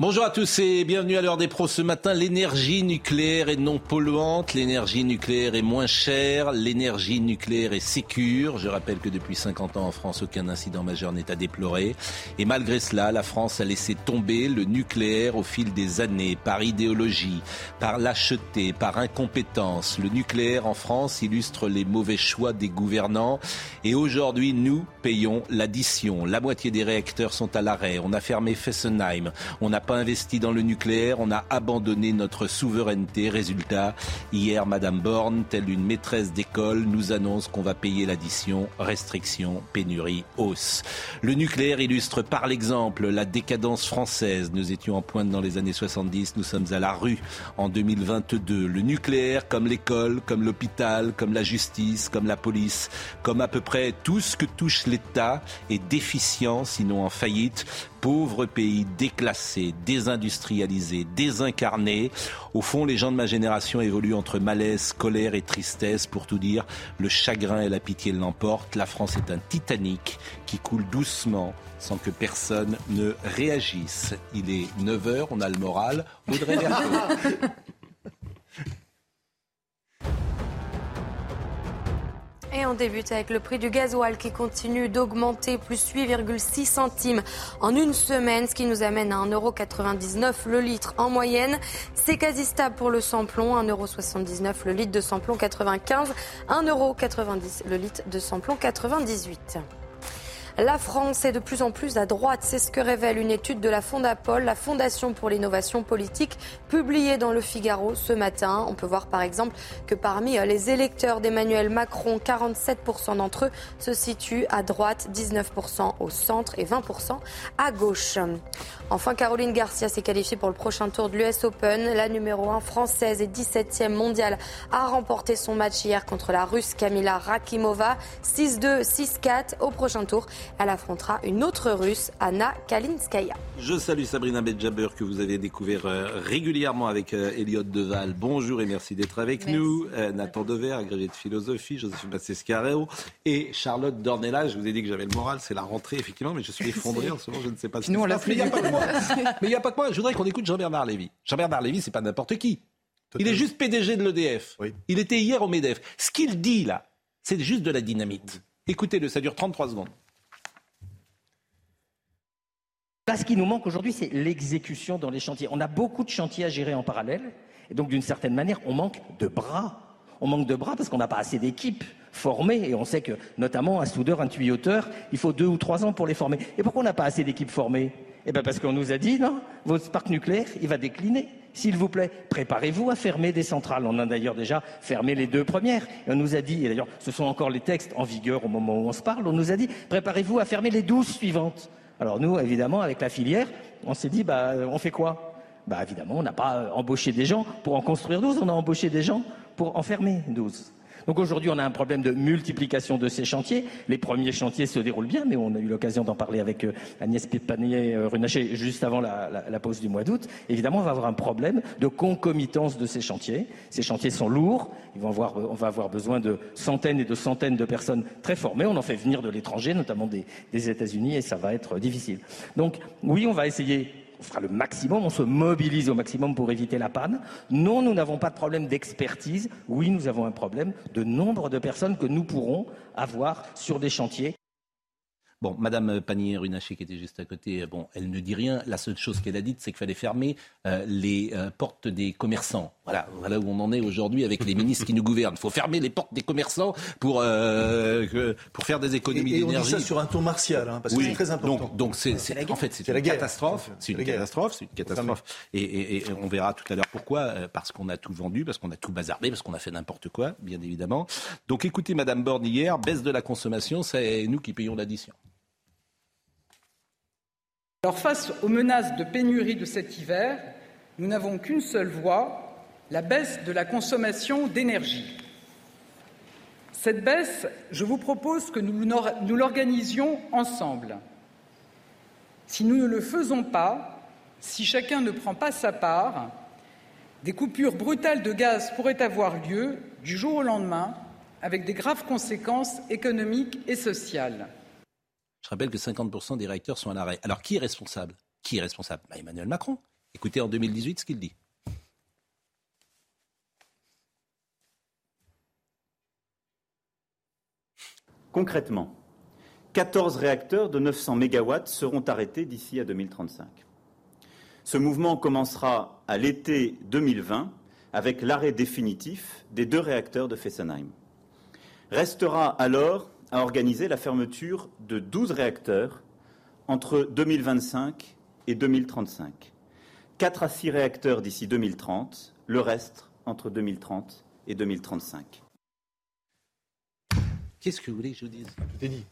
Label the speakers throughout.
Speaker 1: Bonjour à tous et bienvenue à l'heure des pros ce matin. L'énergie nucléaire est non polluante, l'énergie nucléaire est moins chère, l'énergie nucléaire est sécure. Je rappelle que depuis 50 ans en France, aucun incident majeur n'est à déplorer. Et malgré cela, la France a laissé tomber le nucléaire au fil des années par idéologie, par lâcheté, par incompétence. Le nucléaire en France illustre les mauvais choix des gouvernants et aujourd'hui, nous payons l'addition. La moitié des réacteurs sont à l'arrêt. On a fermé Fessenheim. On a investi dans le nucléaire, on a abandonné notre souveraineté. Résultat, hier, Madame Borne, telle une maîtresse d'école, nous annonce qu'on va payer l'addition, restriction, pénurie, hausse. Le nucléaire illustre par l'exemple la décadence française. Nous étions en pointe dans les années 70, nous sommes à la rue en 2022. Le nucléaire, comme l'école, comme l'hôpital, comme la justice, comme la police, comme à peu près tout ce que touche l'État est déficient, sinon en faillite pauvre pays déclassé, désindustrialisé, désincarné. Au fond, les gens de ma génération évoluent entre malaise, colère et tristesse. Pour tout dire, le chagrin et la pitié l'emportent. La France est un Titanic qui coule doucement sans que personne ne réagisse. Il est 9h, on a le moral.
Speaker 2: Et on débute avec le prix du gasoil qui continue d'augmenter, plus 8,6 centimes en une semaine, ce qui nous amène à 1,99€ le litre en moyenne. C'est quasi stable pour le samplon, 1,79€ le litre de samplon 95, 1,90€ le litre de samplon 98. La France est de plus en plus à droite. C'est ce que révèle une étude de la Fondapol, la Fondation pour l'innovation politique, publiée dans le Figaro ce matin. On peut voir par exemple que parmi euh, les électeurs d'Emmanuel Macron, 47% d'entre eux se situent à droite, 19% au centre et 20% à gauche. Enfin, Caroline Garcia s'est qualifiée pour le prochain tour de l'US Open. La numéro 1 française et 17e mondiale a remporté son match hier contre la Russe Kamila Rakimova. 6-2, 6-4 au prochain tour. Elle affrontera une autre russe, Anna Kalinskaya.
Speaker 1: Je salue Sabrina Bedjaber que vous avez découvert euh, régulièrement avec euh, Elliot Deval. Bonjour et merci d'être avec nous. Euh, Nathan Dever, agrégé de philosophie, Joséphine Bassescareo et Charlotte Dornella. Je vous ai dit que j'avais le moral, c'est la rentrée effectivement, mais je suis effondré en ce moment, je ne sais pas
Speaker 3: ce Nous, on
Speaker 1: Mais il n'y a pas que moi. mais il n'y a pas que moi. Je voudrais qu'on écoute Jean-Bernard Lévy. Jean-Bernard Lévy, c'est pas n'importe qui. Il est juste PDG de l'EDF. Il était hier au MEDEF. Ce qu'il dit là, c'est juste de la dynamite. Écoutez-le, ça dure 33 secondes.
Speaker 4: Ce qui nous manque aujourd'hui, c'est l'exécution dans les chantiers. On a beaucoup de chantiers à gérer en parallèle, et donc d'une certaine manière, on manque de bras. On manque de bras parce qu'on n'a pas assez d'équipes formées, et on sait que, notamment, un soudeur, un tuyauteur, il faut deux ou trois ans pour les former. Et pourquoi on n'a pas assez d'équipes formées? Eh bien parce qu'on nous a dit, non, votre parc nucléaire, il va décliner. S'il vous plaît, préparez-vous à fermer des centrales. On a d'ailleurs déjà fermé les deux premières. On nous a dit, et d'ailleurs ce sont encore les textes en vigueur au moment où on se parle, on nous a dit, préparez-vous à fermer les douze suivantes. Alors nous, évidemment, avec la filière, on s'est dit, bah, on fait quoi? Bah évidemment, on n'a pas embauché des gens pour en construire 12, on a embauché des gens pour en fermer 12. Donc aujourd'hui, on a un problème de multiplication de ces chantiers. Les premiers chantiers se déroulent bien, mais on a eu l'occasion d'en parler avec euh, Agnès Pépanier-Runacher juste avant la, pause du mois d'août. Évidemment, on va avoir un problème de concomitance de ces chantiers. Ces chantiers sont lourds. Ils vont avoir, on va avoir besoin de centaines et de centaines de personnes très formées. On en fait venir de l'étranger, notamment des, des États-Unis, et ça va être difficile. Donc oui, on va essayer on fera le maximum, on se mobilise au maximum pour éviter la panne. Non, nous n'avons pas de problème d'expertise. Oui, nous avons un problème de nombre de personnes que nous pourrons avoir sur des chantiers.
Speaker 1: Bon, Madame Pannier-Runacher, qui était juste à côté, bon, elle ne dit rien. La seule chose qu'elle a dite, c'est qu'il fallait fermer euh, les euh, portes des commerçants. Voilà, voilà où on en est aujourd'hui avec les ministres qui nous gouvernent. Il faut fermer les portes des commerçants pour, euh, pour faire des économies d'énergie.
Speaker 5: Et on dit ça sur un ton martial, hein, parce que c'est très important.
Speaker 1: Donc, donc c'est, en fait, c'est une, catastrophe. C'est une catastrophe. C'est une catastrophe. Et, et, on verra tout à l'heure pourquoi. Parce qu'on a tout vendu, parce qu'on a tout bazardé, parce qu'on a fait n'importe quoi, bien évidemment. Donc écoutez, Madame Borne hier, baisse de la consommation, c'est nous qui payons l'addition.
Speaker 3: Alors face aux menaces de pénurie de cet hiver, nous n'avons qu'une seule voie, la baisse de la consommation d'énergie. Cette baisse, je vous propose que nous l'organisions ensemble. Si nous ne le faisons pas, si chacun ne prend pas sa part, des coupures brutales de gaz pourraient avoir lieu du jour au lendemain, avec des graves conséquences économiques et sociales.
Speaker 1: Je rappelle que 50% des réacteurs sont à l'arrêt. Alors qui est responsable? Qui est responsable? Bah, Emmanuel Macron. Écoutez en 2018 ce qu'il dit.
Speaker 6: Concrètement, 14 réacteurs de 900 MW seront arrêtés d'ici à 2035. Ce mouvement commencera à l'été 2020 avec l'arrêt définitif des deux réacteurs de Fessenheim. Restera alors à organiser la fermeture de 12 réacteurs entre 2025 et 2035. 4 à 6 réacteurs d'ici 2030, le reste entre 2030 et 2035.
Speaker 1: Qu'est-ce que vous voulez que je dise?
Speaker 5: Tout dit.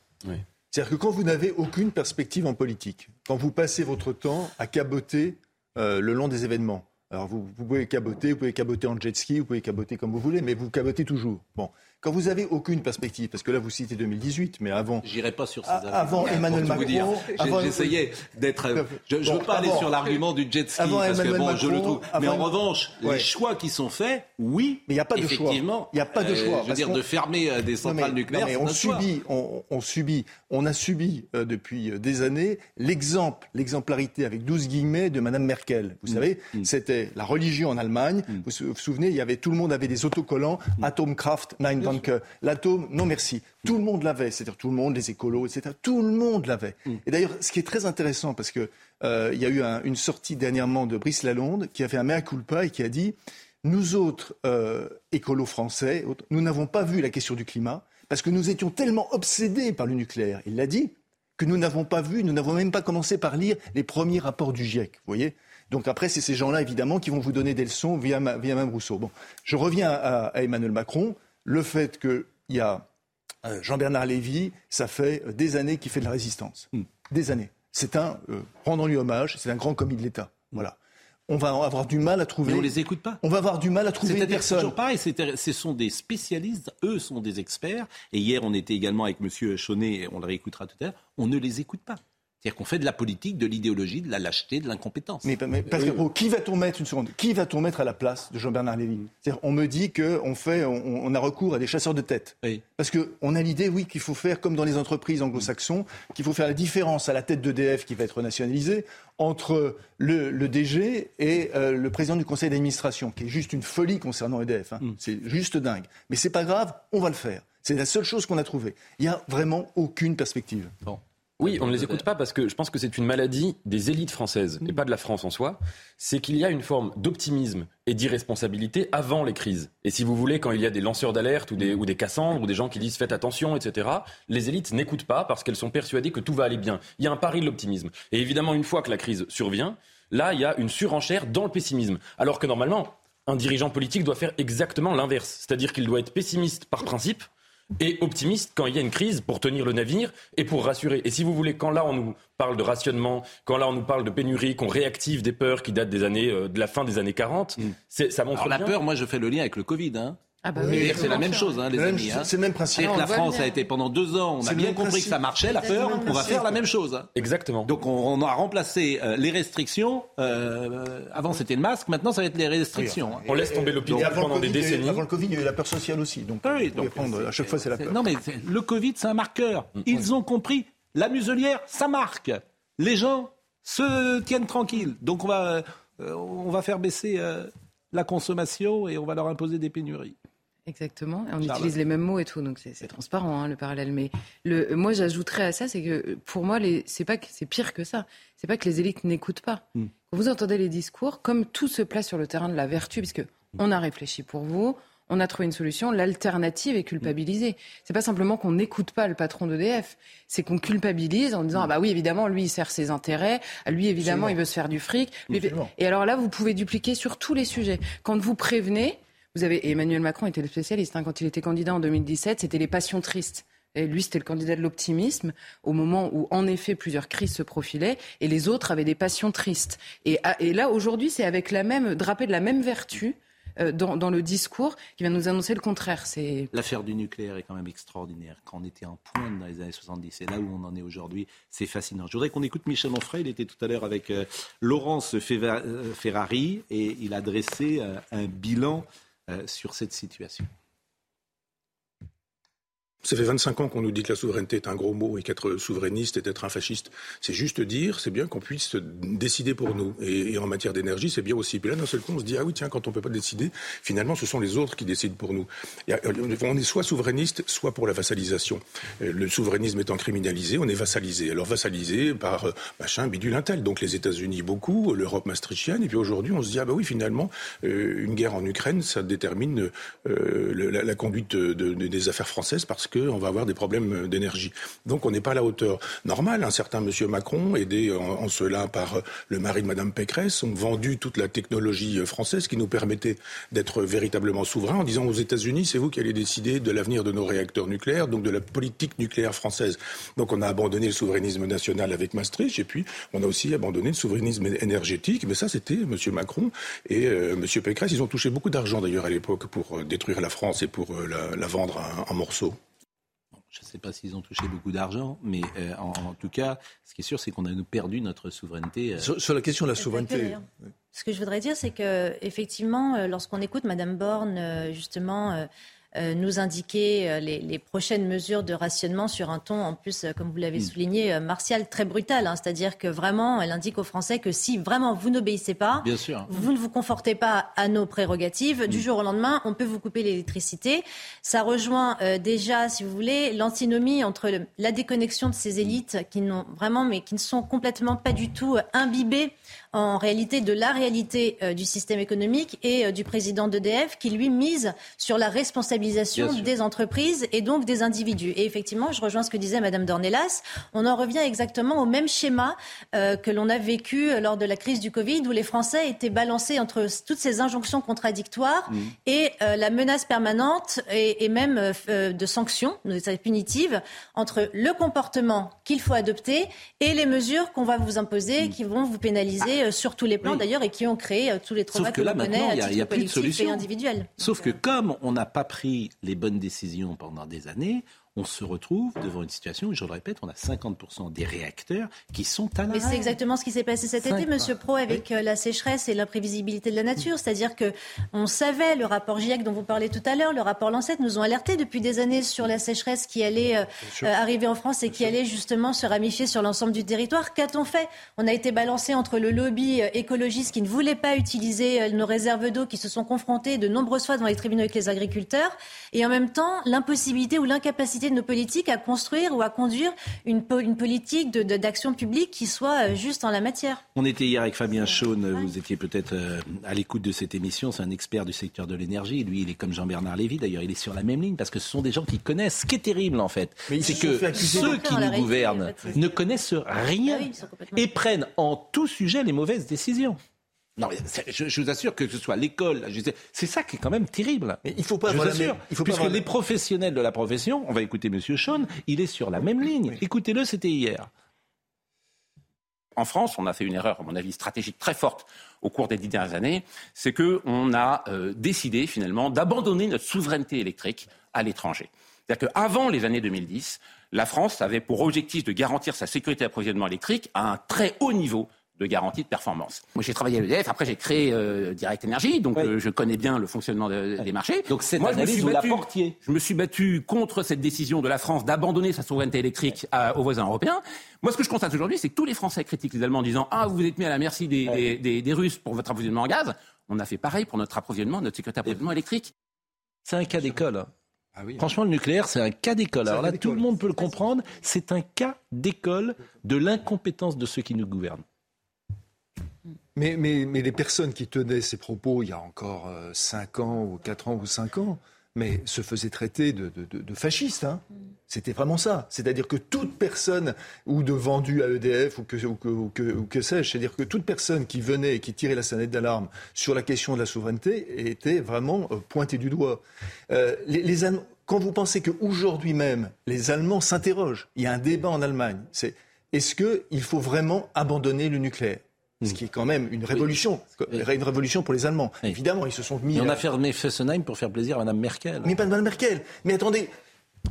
Speaker 5: C'est-à-dire que quand vous n'avez aucune perspective en politique, quand vous passez votre temps à caboter euh, le long des événements, alors vous, vous, pouvez caboter, vous pouvez caboter en jet ski, vous pouvez caboter comme vous voulez, mais vous cabotez toujours. Bon, quand vous avez aucune perspective, parce que là vous citez 2018, mais avant.
Speaker 1: J'irai pas sur ces
Speaker 5: Avant Emmanuel Macron.
Speaker 1: J'essayais d'être. Je ne veux pas aller sur l'argument du jet ski parce que bon, je le trouve. mais en revanche, les choix qui sont faits, oui.
Speaker 5: Mais il n'y a pas de choix. Il n'y a pas de choix.
Speaker 1: Euh, je veux dire, de fermer euh, des centrales nucléaires.
Speaker 5: mais on subit, on, on, subit, on a subi euh, depuis euh, des années l'exemple, l'exemplarité avec 12 guillemets de Madame Merkel. Vous mm. savez, mm. c'était la religion en Allemagne. Mm. Vous vous souvenez, il y avait tout le monde avait des autocollants Atomkraft 9 euh, l'atome, non merci. Tout le monde l'avait, c'est-à-dire tout le monde, les écolos, etc. Tout le monde l'avait. Mm. Et d'ailleurs, ce qui est très intéressant, parce que euh, il y a eu une sortie dernièrement de Brice Lalonde qui a fait un mea culpa et qui a dit nous autres euh, écolos français, nous n'avons pas vu la question du climat parce que nous étions tellement obsédés par le nucléaire. Il l'a dit que nous n'avons pas vu, nous n'avons même pas commencé par lire les premiers rapports du GIEC. Vous voyez donc après, c'est ces gens-là, évidemment, qui vont vous donner des leçons via, via Mme Rousseau. Bon, je reviens à Emmanuel Macron le fait qu'il y a euh, Jean-Bernard Lévy, ça fait euh, des années qu'il fait de la résistance. Hmm. Des années. C'est un, euh, rendons-lui hommage, c'est un grand commis de l'État. Voilà. On va avoir du mal à trouver.
Speaker 1: Mais on les écoute pas.
Speaker 5: On va avoir du mal à trouver
Speaker 1: toujours pareil. Ce sont des spécialistes. Eux sont des experts. Et hier, on était également avec Monsieur Chaunet. On le réécoutera tout à l'heure. On ne les écoute pas. C'est-à-dire qu'on fait de la politique, de l'idéologie, de la lâcheté, de l'incompétence.
Speaker 5: Mais, mais qui va-t-on mettre une seconde Qui va-t-on mettre à la place de Jean-Bernard Lévy? C'est-à-dire, on me dit qu'on fait, on, a recours à des chasseurs de tête. Parce qu'on a l'idée, oui, qu'il faut faire comme dans les entreprises anglo-saxons, qu'il faut faire la différence à la tête d'EDF qui va être nationalisée entre le, DG et euh, le président du conseil d'administration, qui est juste une folie concernant EDF. Hein. Mm. C'est juste dingue. Mais c'est pas grave, on va le faire. C'est la seule chose qu'on a trouvée. Il n'y a vraiment aucune perspective.
Speaker 7: Bon. Oui, on ne les écoute pas parce que je pense que c'est une maladie des élites françaises et pas de la France en soi. C'est qu'il y a une forme d'optimisme et d'irresponsabilité avant les crises. Et si vous voulez, quand il y a des lanceurs d'alerte ou des, ou des Cassandres ou des gens qui disent faites attention, etc., les élites n'écoutent pas parce qu'elles sont persuadées que tout va aller bien. Il y a un pari de l'optimisme. Et évidemment, une fois que la crise survient, là, il y a une surenchère dans le pessimisme. Alors que normalement, un dirigeant politique doit faire exactement l'inverse. C'est-à-dire qu'il doit être pessimiste par principe et optimiste quand il y a une crise pour tenir le navire et pour rassurer. Et si vous voulez, quand là on nous parle de rationnement, quand là on nous parle de pénurie, qu'on réactive des peurs qui datent des années, euh, de la fin des années 40, mm. ça montre
Speaker 1: Alors,
Speaker 7: la
Speaker 1: peur, moi je fais le lien avec le Covid. Hein.
Speaker 2: Ah bah
Speaker 1: c'est la même chose, hein, les amis. Hein.
Speaker 5: C'est le même principe.
Speaker 1: que la France a été pendant deux ans, on a bien compris que ça marchait, la peur, on va faire la même chose. Hein.
Speaker 7: Exactement.
Speaker 1: Donc on, a remplacé euh, les restrictions. Euh, avant c'était le masque, maintenant ça va être les restrictions.
Speaker 7: On laisse tomber l'opinion pendant des décennies.
Speaker 5: Avant le Covid, il y a eu la peur sociale aussi. Donc, oui, donc prendre, à chaque fois c'est la peur.
Speaker 1: Non mais le Covid c'est un marqueur. Mm. Ils ont compris. La muselière, ça marque. Les gens se tiennent tranquilles. Donc on va, euh, on va faire baisser la consommation et on va leur imposer des pénuries.
Speaker 2: Exactement. on utilise les mêmes mots et tout, donc c'est transparent hein, le parallèle. Mais le, moi, j'ajouterais à ça, c'est que pour moi, c'est pas que c'est pire que ça. C'est pas que les élites n'écoutent pas. Hmm. Quand vous entendez les discours, comme tout se place sur le terrain de la vertu, puisque on a réfléchi pour vous, on a trouvé une solution. L'alternative est culpabilisée. C'est pas simplement qu'on n'écoute pas le patron d'EDF, c'est qu'on culpabilise en disant ah bah oui évidemment lui il sert ses intérêts, lui évidemment il veut se faire du fric. Et alors là vous pouvez dupliquer sur tous les sujets. Quand vous prévenez, vous avez Emmanuel Macron était le spécialiste hein, quand il était candidat en 2017, c'était les passions tristes.
Speaker 8: Lui, c'était le candidat de l'optimisme au moment où, en effet, plusieurs crises se profilaient et les autres avaient des passions tristes. Et, ah, là, aujourd'hui, c'est avec la même, drapé de la même vertu euh, dans, le discours qui vient nous annoncer le contraire.
Speaker 1: L'affaire du nucléaire est quand même extraordinaire. Quand on était en pointe dans les années 70 et là où on en est aujourd'hui, c'est fascinant. Je voudrais qu'on écoute Michel Onfray. Il était tout à l'heure avec euh, Laurence euh, Ferrari et il a dressé un bilan sur cette situation.
Speaker 9: Ça fait 25 ans qu'on nous dit que la souveraineté est un gros mot et qu'être souverainiste est être un fasciste. C'est juste dire, c'est bien qu'on puisse décider pour nous. Et, en matière d'énergie, c'est bien aussi. Puis là, d'un seul coup, on se dit, ah oui, tiens, quand on ne peut pas décider, finalement, ce sont les autres qui décident pour nous. on est soit souverainiste, soit pour la vassalisation. Le souverainisme étant criminalisé, on est vassalisé. Alors vassalisé par euh, machin, bidule, un tel. Donc les États-Unis beaucoup, l'Europe maastrichtienne. Et puis aujourd'hui, on se dit, ah bah oui, finalement, euh, une guerre en Ukraine, ça détermine euh, la, conduite des affaires françaises parce qu'on va avoir des problèmes d'énergie. Donc on n'est pas à la hauteur. Normal, un certain monsieur Macron, aidé en, cela par le mari de madame Pécresse, ont vendu toute la technologie française qui nous permettait d'être véritablement souverains en disant aux États-Unis, c'est vous qui allez décider de l'avenir de nos réacteurs nucléaires, donc de la politique nucléaire française. Donc on a abandonné le souverainisme national avec Maastricht et puis on a aussi abandonné le souverainisme énergétique. Mais ça, c'était monsieur Macron et euh, monsieur Pécresse. Ils ont touché beaucoup d'argent d'ailleurs à l'époque pour euh, détruire la France et pour euh, la, vendre en morceaux.
Speaker 1: Je ne sais pas s'ils ont touché beaucoup d'argent, mais euh, en, tout cas, ce qui est sûr, c'est qu'on a perdu notre souveraineté.
Speaker 5: Euh. Sur, la question de la souveraineté.
Speaker 10: Ce que je voudrais dire, c'est que effectivement, euh, lorsqu'on écoute Madame Borne, justement euh, nous indiquer euh, les, prochaines mesures de rationnement sur un ton, en plus, euh, comme vous l'avez mm. souligné, martial, très brutal. Hein. C'est-à-dire que vraiment, elle indique aux Français que si vraiment vous n'obéissez pas, vous ne vous confortez pas à nos prérogatives, du mm. jour au lendemain, on peut vous couper l'électricité. Ça rejoint déjà, si vous voulez, l'antinomie entre la déconnexion de ces élites qui n'ont vraiment, mais qui ne sont complètement pas du tout imbibées en réalité de la réalité euh, du système économique et euh, du président d'EDF qui lui mise sur la responsabilisation des entreprises et donc des individus. Et effectivement, je rejoins ce que disait Madame Dornelas, on en revient exactement au même schéma euh, que l'on a vécu lors de la crise du Covid où les Français étaient balancés entre toutes ces injonctions contradictoires mmh. et la menace permanente et, et même de sanctions punitives entre le comportement qu'il faut adopter et les mesures qu'on va vous imposer mmh. qui vont vous pénaliser euh, sur tous les plans d'ailleurs et qui ont créé euh, tous les traumas que, là, maintenant, il n'y a, plus de solution.
Speaker 1: Sauf que comme on n'a pas pris les bonnes décisions pendant des années, on se retrouve devant une situation où, je le répète, on a 50% des réacteurs qui sont à l'arrêt.
Speaker 10: Mais c'est exactement ce qui s'est passé cet été, Monsieur Pro, avec euh, la sécheresse et l'imprévisibilité de la nature. C'est-à-dire que on savait, le rapport GIEC dont vous parlez tout à l'heure, le rapport Lancet nous ont alertés depuis des années sur la sécheresse qui allait euh, euh, arriver en France et qui allait justement se ramifier sur l'ensemble du territoire. Qu'a-t-on fait? On a été balancé entre le lobby écologiste qui ne voulait pas utiliser nos réserves d'eau, qui se sont confrontés de nombreuses fois devant les tribunaux avec les agriculteurs, et en même temps l'impossibilité ou l'incapacité de nos politiques à construire ou à conduire une, une politique d'action publique qui soit euh, juste en la matière.
Speaker 1: On était hier avec Fabien Chaune, vous étiez peut-être euh, à l'écoute de cette émission, c'est un expert du secteur de l'énergie, lui il est comme Jean-Bernard Lévy, d'ailleurs. Il est sur la même ligne parce que ce sont des gens qui connaissent. Ce qui est terrible en fait, c'est que ceux qui nous gouvernent ne connaissent rien ah et prennent en tout sujet les mauvaises décisions. Non, je, vous assure que ce soit l'école, c'est ça qui est quand même terrible.
Speaker 5: Mais il faut pas.
Speaker 1: Je vous assure, il faut puisque les professionnels de la profession, on va écouter Monsieur Sean, il est sur la même ligne. Écoutez-le, c'était hier.
Speaker 11: En France, on a fait une erreur, à mon avis, stratégique très forte au cours des dix dernières années, c'est qu'on a euh, décidé finalement d'abandonner notre souveraineté électrique à l'étranger. C'est-à-dire qu'avant les années 2010, la France avait pour objectif de garantir sa sécurité d'approvisionnement électrique à un très haut niveau de garantie de performance. Moi, j'ai travaillé à l'EDF, après j'ai créé euh, Direct Energy, donc euh, je connais bien le fonctionnement des marchés.
Speaker 1: Donc c'est
Speaker 11: Moi,
Speaker 1: je me, suis battu,
Speaker 11: je me suis battu contre cette décision de la France d'abandonner sa souveraineté électrique aux voisins européens. Moi, ce que je constate aujourd'hui, c'est que tous les Français critiquent les Allemands en disant « Ah, vous êtes mis à la merci des, des, des, Russes pour votre approvisionnement en gaz ». On a fait pareil pour notre approvisionnement, notre sécurité d'approvisionnement électrique.
Speaker 1: C'est un cas d'école. Ah oui, Franchement, le nucléaire, c'est un cas d'école. Alors là, tout le monde peut le comprendre. C'est un cas d'école de l'incompétence de ceux qui nous gouvernent.
Speaker 5: Mais, mais, mais, les personnes qui tenaient ces propos il y a encore 5 euh, ans ou 4 ans ou 5 ans, mais se faisaient traiter de, de, fascistes. Hein. C'était vraiment ça. C'est-à-dire que toute personne, ou de vendu à EDF, ou que, ou que, ou que, sais-je, c'est-à-dire que toute personne qui venait et qui tirait la sonnette d'alarme sur la question de la souveraineté était vraiment euh, pointée du doigt. Euh, les, les quand vous pensez qu'aujourd'hui même, les Allemands s'interrogent, il y a un débat en Allemagne, c'est est-ce qu'il faut vraiment abandonner le nucléaire? Ce qui est quand même une révolution, une révolution pour les Allemands. Évidemment, ils se sont mis.
Speaker 1: Et on a fermé Fessenheim pour faire plaisir à Mme Merkel.
Speaker 5: Mais pas Mme Merkel. Mais attendez,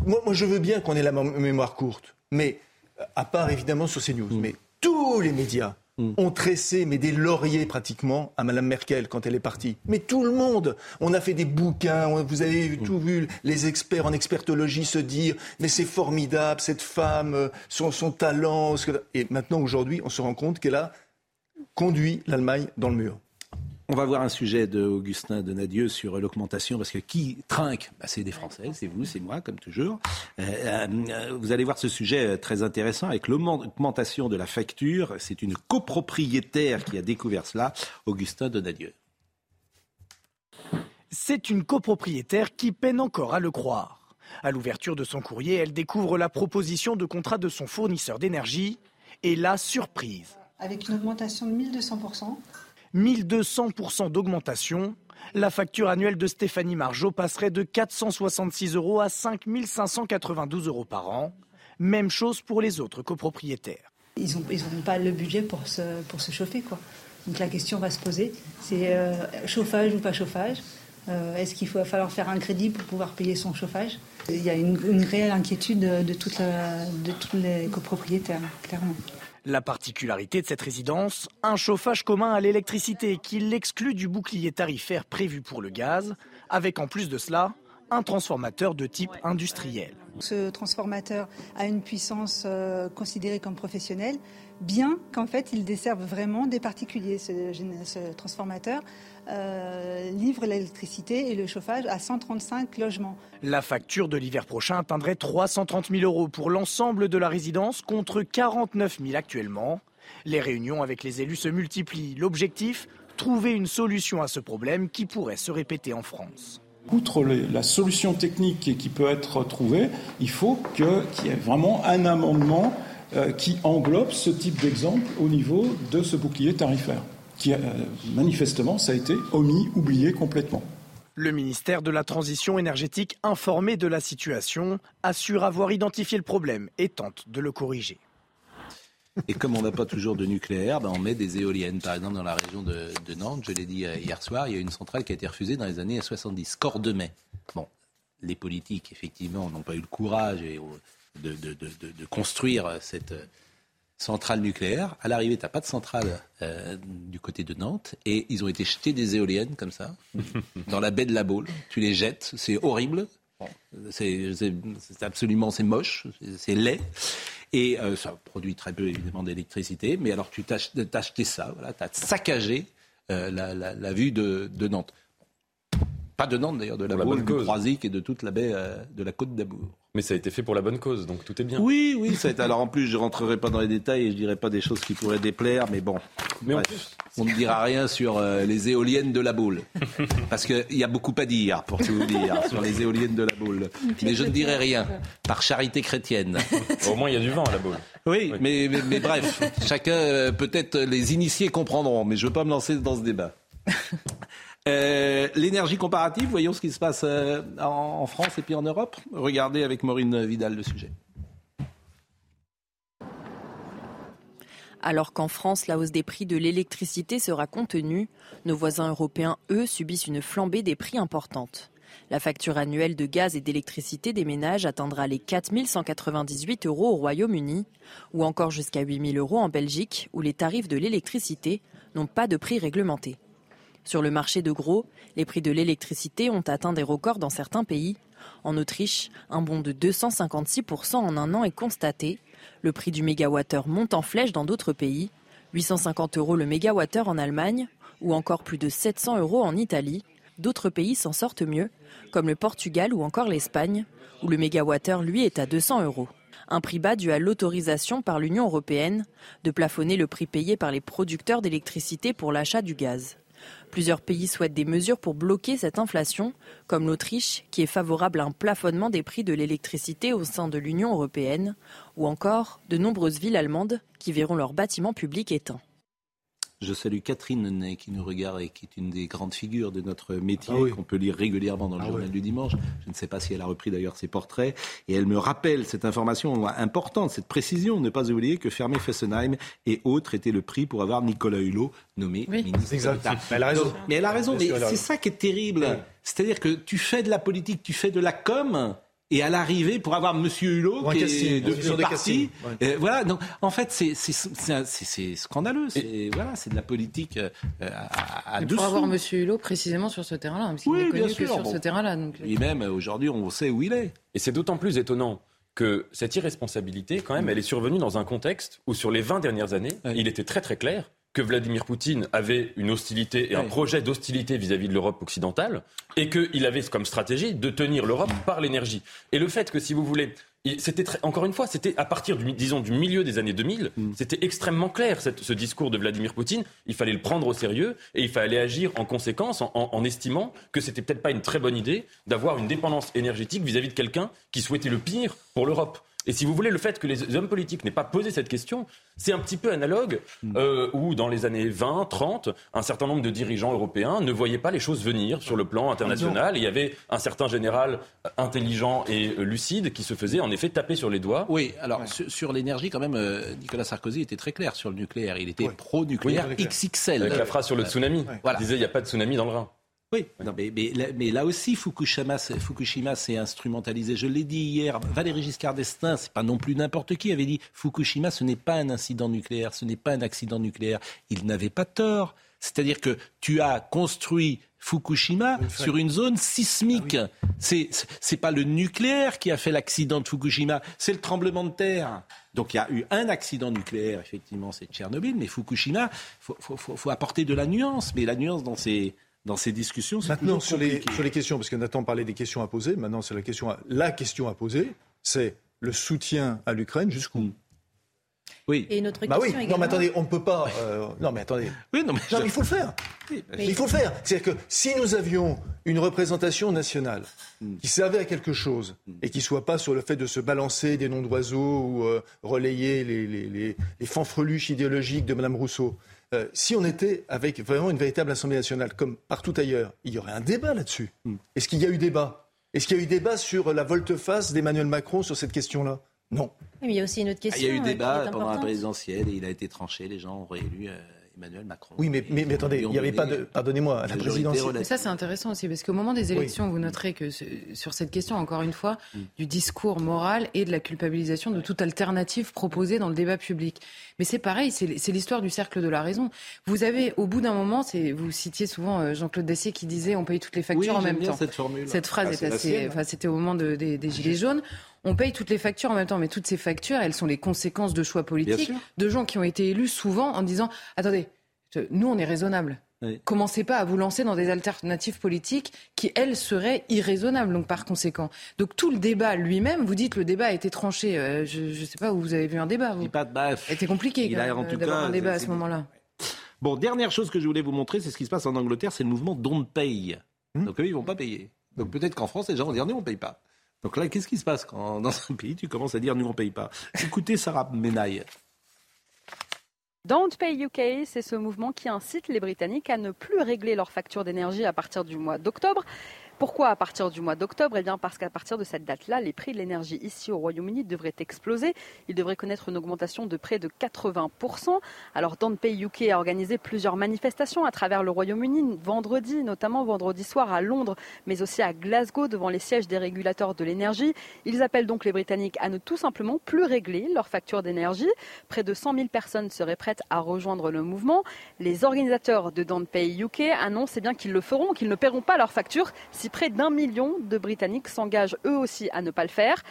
Speaker 5: moi, moi je veux bien qu'on ait la mémoire courte, mais à part évidemment sur CNews, mm. mais tous les médias Mm. ont tressé, mais des lauriers pratiquement, à Mme Merkel quand elle est partie. Mais tout le monde. On a fait des bouquins, vous avez mm. tout vu, les experts en expertologie se dire, mais c'est formidable, cette femme, euh, son, son talent. Et maintenant, aujourd'hui, on se rend compte qu'elle a conduit l'Allemagne dans le mur.
Speaker 1: On va voir un sujet de Augustin Donadieu sur l'augmentation, parce que qui trinque? Bah, C'est des Français, c'est vous, c'est moi, comme toujours. Euh, euh, vous allez voir ce sujet euh, très intéressant avec l'augmentation de la facture. C'est une copropriétaire qui a découvert cela, Augustin Donadieu.
Speaker 12: C'est une copropriétaire qui peine encore à le croire. À l'ouverture de son courrier, elle découvre la proposition de contrat de son fournisseur d'énergie et la surprise.
Speaker 13: Avec une augmentation de 1200%
Speaker 12: 1200% d'augmentation. La facture annuelle de Stéphanie Margeau passerait de 466 euros à 5592 euros par an. Même chose pour les autres copropriétaires.
Speaker 13: Ils n'ont ils pas le budget pour se, pour se chauffer. Quoi. Donc la question va se poser, c'est euh, chauffage ou pas chauffage euh, Est-ce qu'il va falloir faire un crédit pour pouvoir payer son chauffage? Il y a une, une réelle inquiétude de, de tous les copropriétaires, clairement.
Speaker 12: La particularité de cette résidence, un chauffage commun à l'électricité qui l'exclut du bouclier tarifaire prévu pour le gaz, avec en plus de cela un transformateur de type industriel.
Speaker 13: Ce transformateur a une puissance euh, considérée comme professionnelle, bien qu'en fait il desserve vraiment des particuliers, ce transformateur. Euh, livre l'électricité et le chauffage à 135 logements.
Speaker 12: La facture de l'hiver prochain atteindrait 330 000 euros pour l'ensemble de la résidence contre 49 000 actuellement. Les réunions avec les élus se multiplient. L'objectif Trouver une solution à ce problème qui pourrait se répéter en France.
Speaker 14: Outre la solution technique qui peut être trouvée, il faut qu'il y ait vraiment un amendement euh, qui englobe ce type d'exemple au niveau de ce bouclier tarifaire qui euh, manifestement, ça a été omis, oublié complètement.
Speaker 12: Le ministère de la Transition énergétique, informé de la situation, assure avoir identifié le problème et tente de le corriger.
Speaker 1: Et comme on n'a pas toujours de nucléaire, ben on met des éoliennes. Par exemple, dans la région de, Nantes, je l'ai dit euh, hier soir, il y a une centrale qui a été refusée dans les années 70, Cordemais. Bon, les politiques, effectivement, n'ont pas eu le courage de, de construire cette centrale nucléaire. À l'arrivée, tu n'as pas de centrale euh, du côté de Nantes. Et ils ont été jetés des éoliennes comme ça, dans la baie de la Baule. Tu les jettes, c'est horrible. C'est absolument, c'est moche, c'est laid. Et euh, ça produit très peu, évidemment, d'électricité. Mais alors, tu t'as ça, voilà, tu as saccagé euh, la, vue de, Nantes. Pas de Nantes, d'ailleurs, de la, la Baule, du Croisic et de toute la baie de la côte d'Amour.
Speaker 7: Mais ça a été fait pour la bonne cause, donc tout est bien.
Speaker 1: Oui, oui, ça a été... alors en plus, je rentrerai pas dans les détails et je dirai pas des choses qui pourraient déplaire, mais bon. Mais on ne dira rien sur euh, les éoliennes de la boule. Parce qu'il y a beaucoup à dire, pour tout vous dire, sur les éoliennes de la boule. Mais je ne dirai rien, par charité chrétienne.
Speaker 7: Au moins, il y a du vent à la boule.
Speaker 1: Oui, Mais, mais, bref, chacun, euh, peut-être les initiés comprendront, mais je ne veux pas me lancer dans ce débat. Euh, l'énergie comparative, voyons ce qui se passe euh, en, France et puis en Europe. Regardez avec Maureen Vidal le sujet.
Speaker 15: Alors qu'en France, la hausse des prix de l'électricité sera contenue, nos voisins européens, eux, subissent une flambée des prix importante. La facture annuelle de gaz et d'électricité des ménages atteindra les 4 198 euros au Royaume-Uni, ou encore jusqu'à 8 000 euros en Belgique, où les tarifs de l'électricité n'ont pas de prix réglementé. Sur le marché de gros, les prix de l'électricité ont atteint des records dans certains pays. En Autriche, un bond de 256% en un an est constaté. Le prix du mégawattheure monte en flèche dans d'autres pays. 850 euros le mégawattheure en Allemagne ou encore plus de 700 euros en Italie. D'autres pays s'en sortent mieux, comme le Portugal ou encore l'Espagne, où le mégawattheure, lui, est à 200 euros. Un prix bas dû à l'autorisation par l'Union européenne de plafonner le prix payé par les producteurs d'électricité pour l'achat du gaz. Plusieurs pays souhaitent des mesures pour bloquer cette inflation, comme l'Autriche, qui est favorable à un plafonnement des prix de l'électricité au sein de l'Union européenne, ou encore de nombreuses villes allemandes qui verront leurs bâtiments publics éteints.
Speaker 1: Je salue Catherine Ney qui nous regarde et qui est une des grandes figures de notre métier,
Speaker 5: Ah oui.
Speaker 1: qu'on peut lire régulièrement dans le
Speaker 5: Ah
Speaker 1: journal
Speaker 5: oui.
Speaker 1: du dimanche. Je ne sais pas si elle a repris d'ailleurs ses portraits. Et elle me rappelle cette information importante, cette précision. Ne pas oublier que Fermé Fessenheim et autres étaient le prix pour avoir Nicolas Hulot nommé ministre d'État.
Speaker 5: Mais elle a raison.
Speaker 1: Donc, mais elle a raison. Mais c'est ça qui est terrible. C'est-à-dire que tu fais de la politique, tu fais de la com. Et à l'arrivée, pour avoir Monsieur Hulot, qui est depuis
Speaker 5: des
Speaker 1: parti,
Speaker 5: ouais.
Speaker 1: euh, voilà. Donc, en fait, c'est c'est- c'est- c'est- c'est scandaleux. C'est voilà, c'est de la politique euh, à, à
Speaker 8: pour avoir M. Hulot précisément sur ce terrain-là, parce qu'il
Speaker 1: Oui,
Speaker 8: n'est
Speaker 1: bien
Speaker 8: connu que
Speaker 1: sûr,
Speaker 8: sur
Speaker 1: bon.
Speaker 8: ce terrain-là. donc-
Speaker 1: Et même euh, aujourd'hui, on sait où il est.
Speaker 7: Et c'est d'autant plus étonnant que cette irresponsabilité, quand même, elle est survenue dans un contexte où, sur les 20 dernières années, il était très très clair que Vladimir Poutine avait une hostilité et un projet d'hostilité vis-à-vis de l'Europe occidentale, et qu'il avait comme stratégie de tenir l'Europe par l'énergie. Et le fait que, si vous voulez, c'était très- encore une fois, c'était à partir du, disons, du milieu des années 2000, c'était extrêmement clair cette- ce discours de Vladimir Poutine. Il fallait le prendre au sérieux et il fallait agir en conséquence, en, en- en estimant que c'était peut-être pas une très bonne idée d'avoir une dépendance énergétique vis-à-vis de quelqu'un qui souhaitait le pire pour l'Europe. Et si vous voulez, le fait que les hommes politiques n'aient pas posé cette question, c'est un petit peu analogue euh, où, dans les années 20, 30, un certain nombre de dirigeants européens ne voyaient pas les choses venir sur le plan international. Et il y avait un certain général euh, intelligent et euh, lucide qui se faisait en effet taper sur les doigts.
Speaker 1: Oui, alors sur, sur l'énergie, quand même, Nicolas Sarkozy était très clair sur le nucléaire. Il était pro-nucléaire
Speaker 7: Oui,
Speaker 1: XXL.
Speaker 7: Avec la phrase sur le tsunami.
Speaker 1: Voilà.
Speaker 7: Il disait il n'y a pas de tsunami dans le Rhin.
Speaker 1: Oui, non, mais, mais, là- mais là aussi, Fukushima, c'est- Fukushima s'est instrumentalisé. Je l'ai dit hier, Valéry Giscard d'Estaing, c'est pas non plus n'importe qui, avait dit Fukushima, ce n'est pas un incident nucléaire, ce n'est pas un accident nucléaire. Il n'avait pas tort. C'est-à-dire que tu as construit Fukushima sur une zone sismique. C'est c'est pas le nucléaire qui a fait l'accident de Fukushima, c'est le tremblement de terre. Donc il y a eu un accident nucléaire, effectivement, c'est Tchernobyl, mais Fukushima, faut, faut, faut, faut apporter de la nuance. Mais la nuance dans ces dans ces discussions, c'est
Speaker 5: Maintenant, sur les,
Speaker 1: compliqué.
Speaker 5: sur les questions, parce que Nathan parlait des questions à poser, maintenant, c'est la question à, la question à poser, c'est le soutien à l'Ukraine jusqu'où?
Speaker 1: Oui.
Speaker 10: Et une autre
Speaker 5: Bah oui,
Speaker 10: question
Speaker 5: non mais attendez, on ne peut pas. euh, non mais attendez.
Speaker 1: Oui, non mais,
Speaker 5: Non, mais il faut le faire.
Speaker 10: Mais-
Speaker 5: Il faut le faire. C'est-à-dire que si nous avions une représentation nationale qui servait à quelque chose et qui soit pas sur le fait de se balancer des noms d'oiseaux ou euh, relayer les, les, les, les fanfreluches idéologiques de Mme Rousseau, euh, si on était avec vraiment une véritable Assemblée nationale comme partout ailleurs, il y aurait un débat là-dessus. Est-ce qu'il y a eu débat? Est-ce qu'il y a eu débat sur la volte-face d'Emmanuel Macron sur cette question-là? Non.
Speaker 10: Mais il y a aussi une autre
Speaker 1: Ah,
Speaker 10: question.
Speaker 1: il y a eu
Speaker 10: euh,
Speaker 1: débat pendant la présidentielle et il a été tranché. Les gens ont réélu euh, Emmanuel Macron.
Speaker 5: Oui, mais, mais, mais attendez, il n'y avait pas de. Pardonnez-moi, à la présidentielle.
Speaker 8: Mais ça, c'est intéressant aussi, parce qu'au moment des élections, vous noterez que ce- sur cette question, encore une fois,
Speaker 1: Mm.
Speaker 8: du discours moral et de la culpabilisation de toute alternative proposée dans le débat public. Mais c'est pareil, c'est l'histoire du cercle de la raison. Vous avez, au bout d'un moment, c'est vous citiez souvent euh, Jean-Claude Dessier qui disait on paye toutes les factures
Speaker 1: Oui,
Speaker 8: en même
Speaker 1: bien
Speaker 8: temps.
Speaker 1: cette formule.
Speaker 8: Cette phrase
Speaker 1: Ah,
Speaker 8: est assez. Enfin, c'était au moment de- des, des Gilets jaunes. On paye toutes les factures en même temps, mais toutes ces factures, elles sont les conséquences de choix politiques, de gens qui ont été élus souvent en disant attendez, nous on est raisonnable.
Speaker 1: Oui.
Speaker 8: Commencez pas à vous lancer dans des alternatives politiques qui, elles, seraient irraisonnables, donc par conséquent. Donc tout le débat lui-même, vous dites le débat a été tranché. euh, je ne sais pas où vous avez vu un débat. Vous.
Speaker 1: Pas de baf.
Speaker 8: C'était compliqué d'avoir un débat à ce moment-là.
Speaker 1: Bon, dernière chose que je voulais vous montrer, c'est ce qui se passe en Angleterre, c'est le mouvement Don't Pay. Donc eux, ils vont pas payer. Donc peut-être qu'en France, les gens vont dire nous, on paye pas. Donc là, qu'est-ce qui se passe quand dans un pays, tu commences à dire nous, on paye pas? Écoutez Sarah Menaille.
Speaker 16: Don't Pay UK, c'est ce mouvement qui incite les Britanniques à ne plus régler leurs factures d'énergie à partir du mois d'octobre. Pourquoi à partir du mois d'octobre? Eh bien parce qu'à partir de cette date-là, les prix de l'énergie ici au Royaume-Uni devraient exploser. Ils devraient connaître une augmentation de près de 80%. Alors Don't Pay UK a organisé plusieurs manifestations à travers le Royaume-Uni vendredi, notamment vendredi soir à Londres, mais aussi à Glasgow devant les sièges des régulateurs de l'énergie. Ils appellent donc les Britanniques à ne tout simplement plus régler leurs factures d'énergie. Près de 100 000 personnes seraient prêtes à rejoindre le mouvement. Les organisateurs de Don't Pay UK annoncent eh bien qu'ils le feront, qu'ils ne paieront pas leurs factures si près d'un million de Britanniques s'engagent eux aussi à ne pas le faire.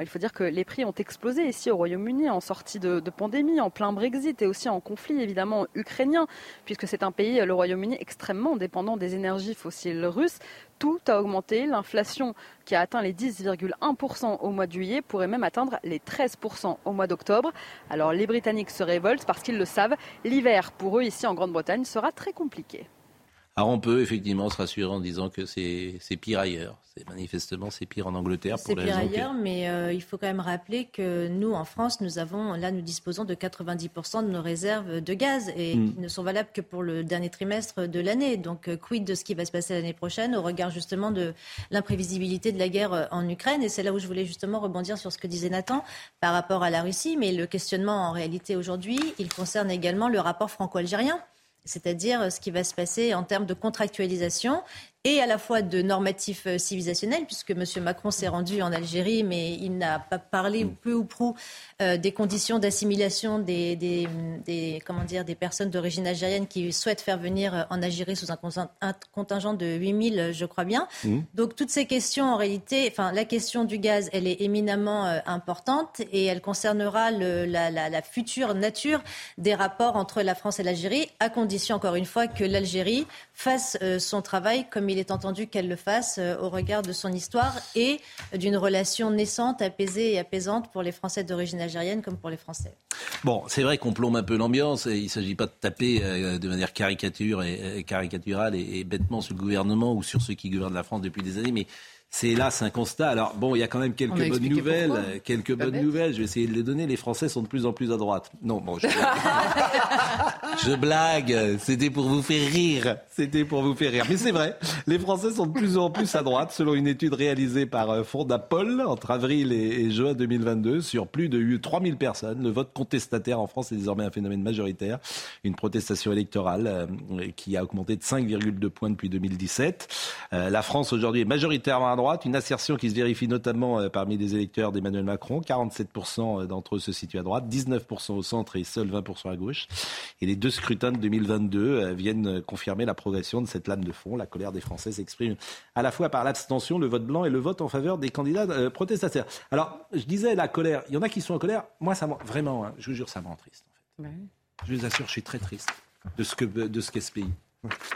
Speaker 16: Il faut dire que les prix ont explosé ici au Royaume-Uni en sortie de, de pandémie, en plein Brexit et aussi en conflit évidemment ukrainien, puisque c'est un pays, le Royaume-Uni, extrêmement dépendant des énergies fossiles russes. Tout a augmenté. L'inflation qui a atteint les 10,1% au mois de juillet pourrait même atteindre les 13% au mois d'octobre. Alors les Britanniques se révoltent parce qu'ils le savent. L'hiver pour eux ici en Grande-Bretagne sera très compliqué.
Speaker 1: Alors on peut effectivement se rassurer en disant que c'est pire ailleurs. Manifestement, c'est pire en Angleterre.
Speaker 10: C'est pire ailleurs, mais euh, il faut quand même rappeler que nous, en France, nous avons, là, nous disposons de 90% de nos réserves de gaz et mm. qui ne sont valables que pour le dernier trimestre de l'année. Donc, euh, quid de ce qui va se passer l'année prochaine au regard justement de l'imprévisibilité de la guerre euh, en Ukraine? Et c'est là où je voulais justement rebondir sur ce que disait Nathan par rapport à la Russie. Mais le questionnement, en réalité, aujourd'hui, il concerne également le rapport franco-algérien c'est-à-dire ce qui va se passer en termes de contractualisation et à la fois de normatifs euh, civilisationnels, puisque M. Macron s'est rendu en Algérie, mais il n'a pas parlé mm. peu ou prou euh, des conditions d'assimilation des, des, comment dire, des personnes d'origine algérienne qui souhaitent faire venir euh, en Algérie sous un, contingent de 8000, je crois bien. Mm. Donc toutes ces questions, en réalité, enfin la question du gaz, elle est éminemment importante et elle concernera le, la, la, la future nature des rapports entre la France et l'Algérie, à condition, encore une fois, que l'Algérie fasse son travail comme il est entendu qu'elle le fasse euh, au regard de son histoire et d'une relation naissante, apaisée et apaisante pour les Français d'origine algérienne comme pour les Français.
Speaker 1: Bon, c'est vrai qu'on plombe un peu l'ambiance. Il ne s'agit pas de taper euh, de manière caricature et, caricaturale et, bêtement sur le gouvernement ou sur ceux qui gouvernent la France depuis des années, mais c'est hélas un constat. Alors bon, il y a quand même quelques bonnes nouvelles. quelques bonnes nouvelles. Je vais essayer de les donner. Les Français sont de plus en plus à droite. Non, bon, je, je blague. C'était pour vous faire rire. C'était pour vous faire rire. Mais c'est vrai. Les Français sont de plus en plus à droite, selon une étude réalisée par euh, Fondapol entre avril et, juin 2022 sur plus de 3000 personnes. Le vote contestataire en France est désormais un phénomène majoritaire. Une protestation électorale euh, qui a augmenté de 5,2 points depuis 2017. Euh, la France aujourd'hui est majoritairement droite, une assertion qui se vérifie notamment euh, parmi les électeurs d'Emmanuel Macron. 47% euh, d'entre eux se situent à droite, 19% au centre et seuls 20% à gauche. Et les deux scrutins de 2022 euh, viennent confirmer la progression de cette lame de fond. La colère des Français s'exprime à la fois par l'abstention, le vote blanc et le vote en faveur des candidats protestataires. Alors, je disais la colère, il y en a qui sont en colère. Moi, ça vraiment, hein, je vous jure, ça me rend triste. En fait. Je vous assure, je suis très triste de ce que de ce qu'est ce pays.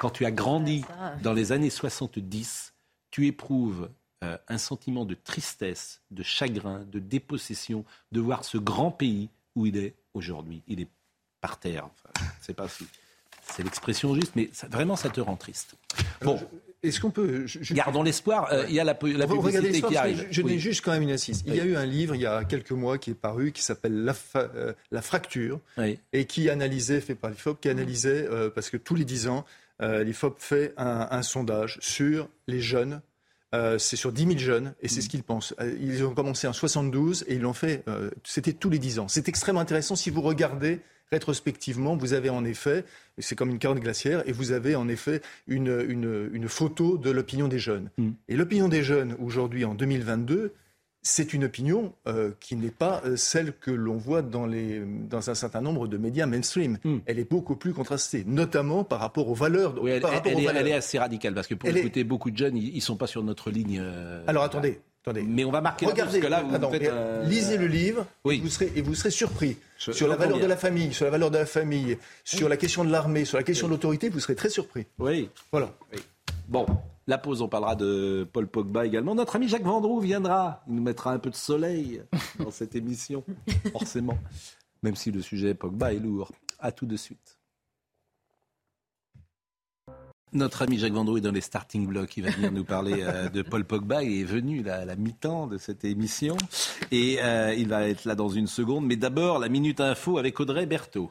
Speaker 1: Quand tu as grandi dans les années 70, tu éprouves euh, un sentiment de tristesse, de chagrin, de dépossession de voir ce grand pays où il est aujourd'hui. Il est par terre. Enfin, c'est pas si c'est l'expression juste, mais vraiment ça te rend triste.
Speaker 5: Bon. Est-ce qu'on peut.
Speaker 1: Gardons l'espoir. Euh, il y a la, la publicité qui arrive.
Speaker 5: Je, je juste quand même une assise. Il y a eu un livre il y a quelques mois qui est paru qui s'appelle La, euh, la fracture et qui analysait, fait par l'IFOP, qui analysait, parce que tous les dix ans, l'IFOP fait un, un, sondage sur les jeunes euh, c'est sur 10 000 jeunes et c'est ce qu'ils pensent. Euh, ils ont commencé en 72 et ils l'ont fait, euh, c'était tous les 10 ans. C'est extrêmement intéressant si vous regardez rétrospectivement, vous avez en effet, c'est comme une carotte glaciaire, et vous avez en effet une, une, une photo de l'opinion des jeunes. Mm. Et l'opinion des jeunes aujourd'hui en 2022, c'est une opinion euh, qui n'est pas euh, celle que l'on voit dans, les, dans un certain nombre de médias mainstream. Hmm. Elle est beaucoup plus contrastée, notamment par rapport aux valeurs.
Speaker 1: Oui, elle, est, assez radicale, parce que pour écouter beaucoup de jeunes, ils ne sont pas sur notre ligne. Euh,
Speaker 5: Alors attendez. Attendez.
Speaker 1: Mais on va marquer Regardez, que là, vous faites,
Speaker 5: lisez le livre et, vous serez, et vous serez surpris sur la valeur de la famille, sur la valeur de la famille, sur la question de l'armée, sur la question de l'autorité. Vous serez très surpris.
Speaker 1: Oui.
Speaker 5: Voilà.
Speaker 1: Bon, la pause, on parlera de Paul Pogba également. Notre ami Jacques Vendroux viendra. Il nous mettra un peu de soleil dans cette émission, forcément. Même si le sujet Pogba est lourd. À tout de suite. Notre ami Jacques Vendroux est dans les starting blocks. Il va venir nous parler euh, de Paul Pogba. Il est venu à la mi-temps de cette émission. Et euh, il va être là dans une seconde. Mais d'abord, la Minute Info avec Audrey Berthaud.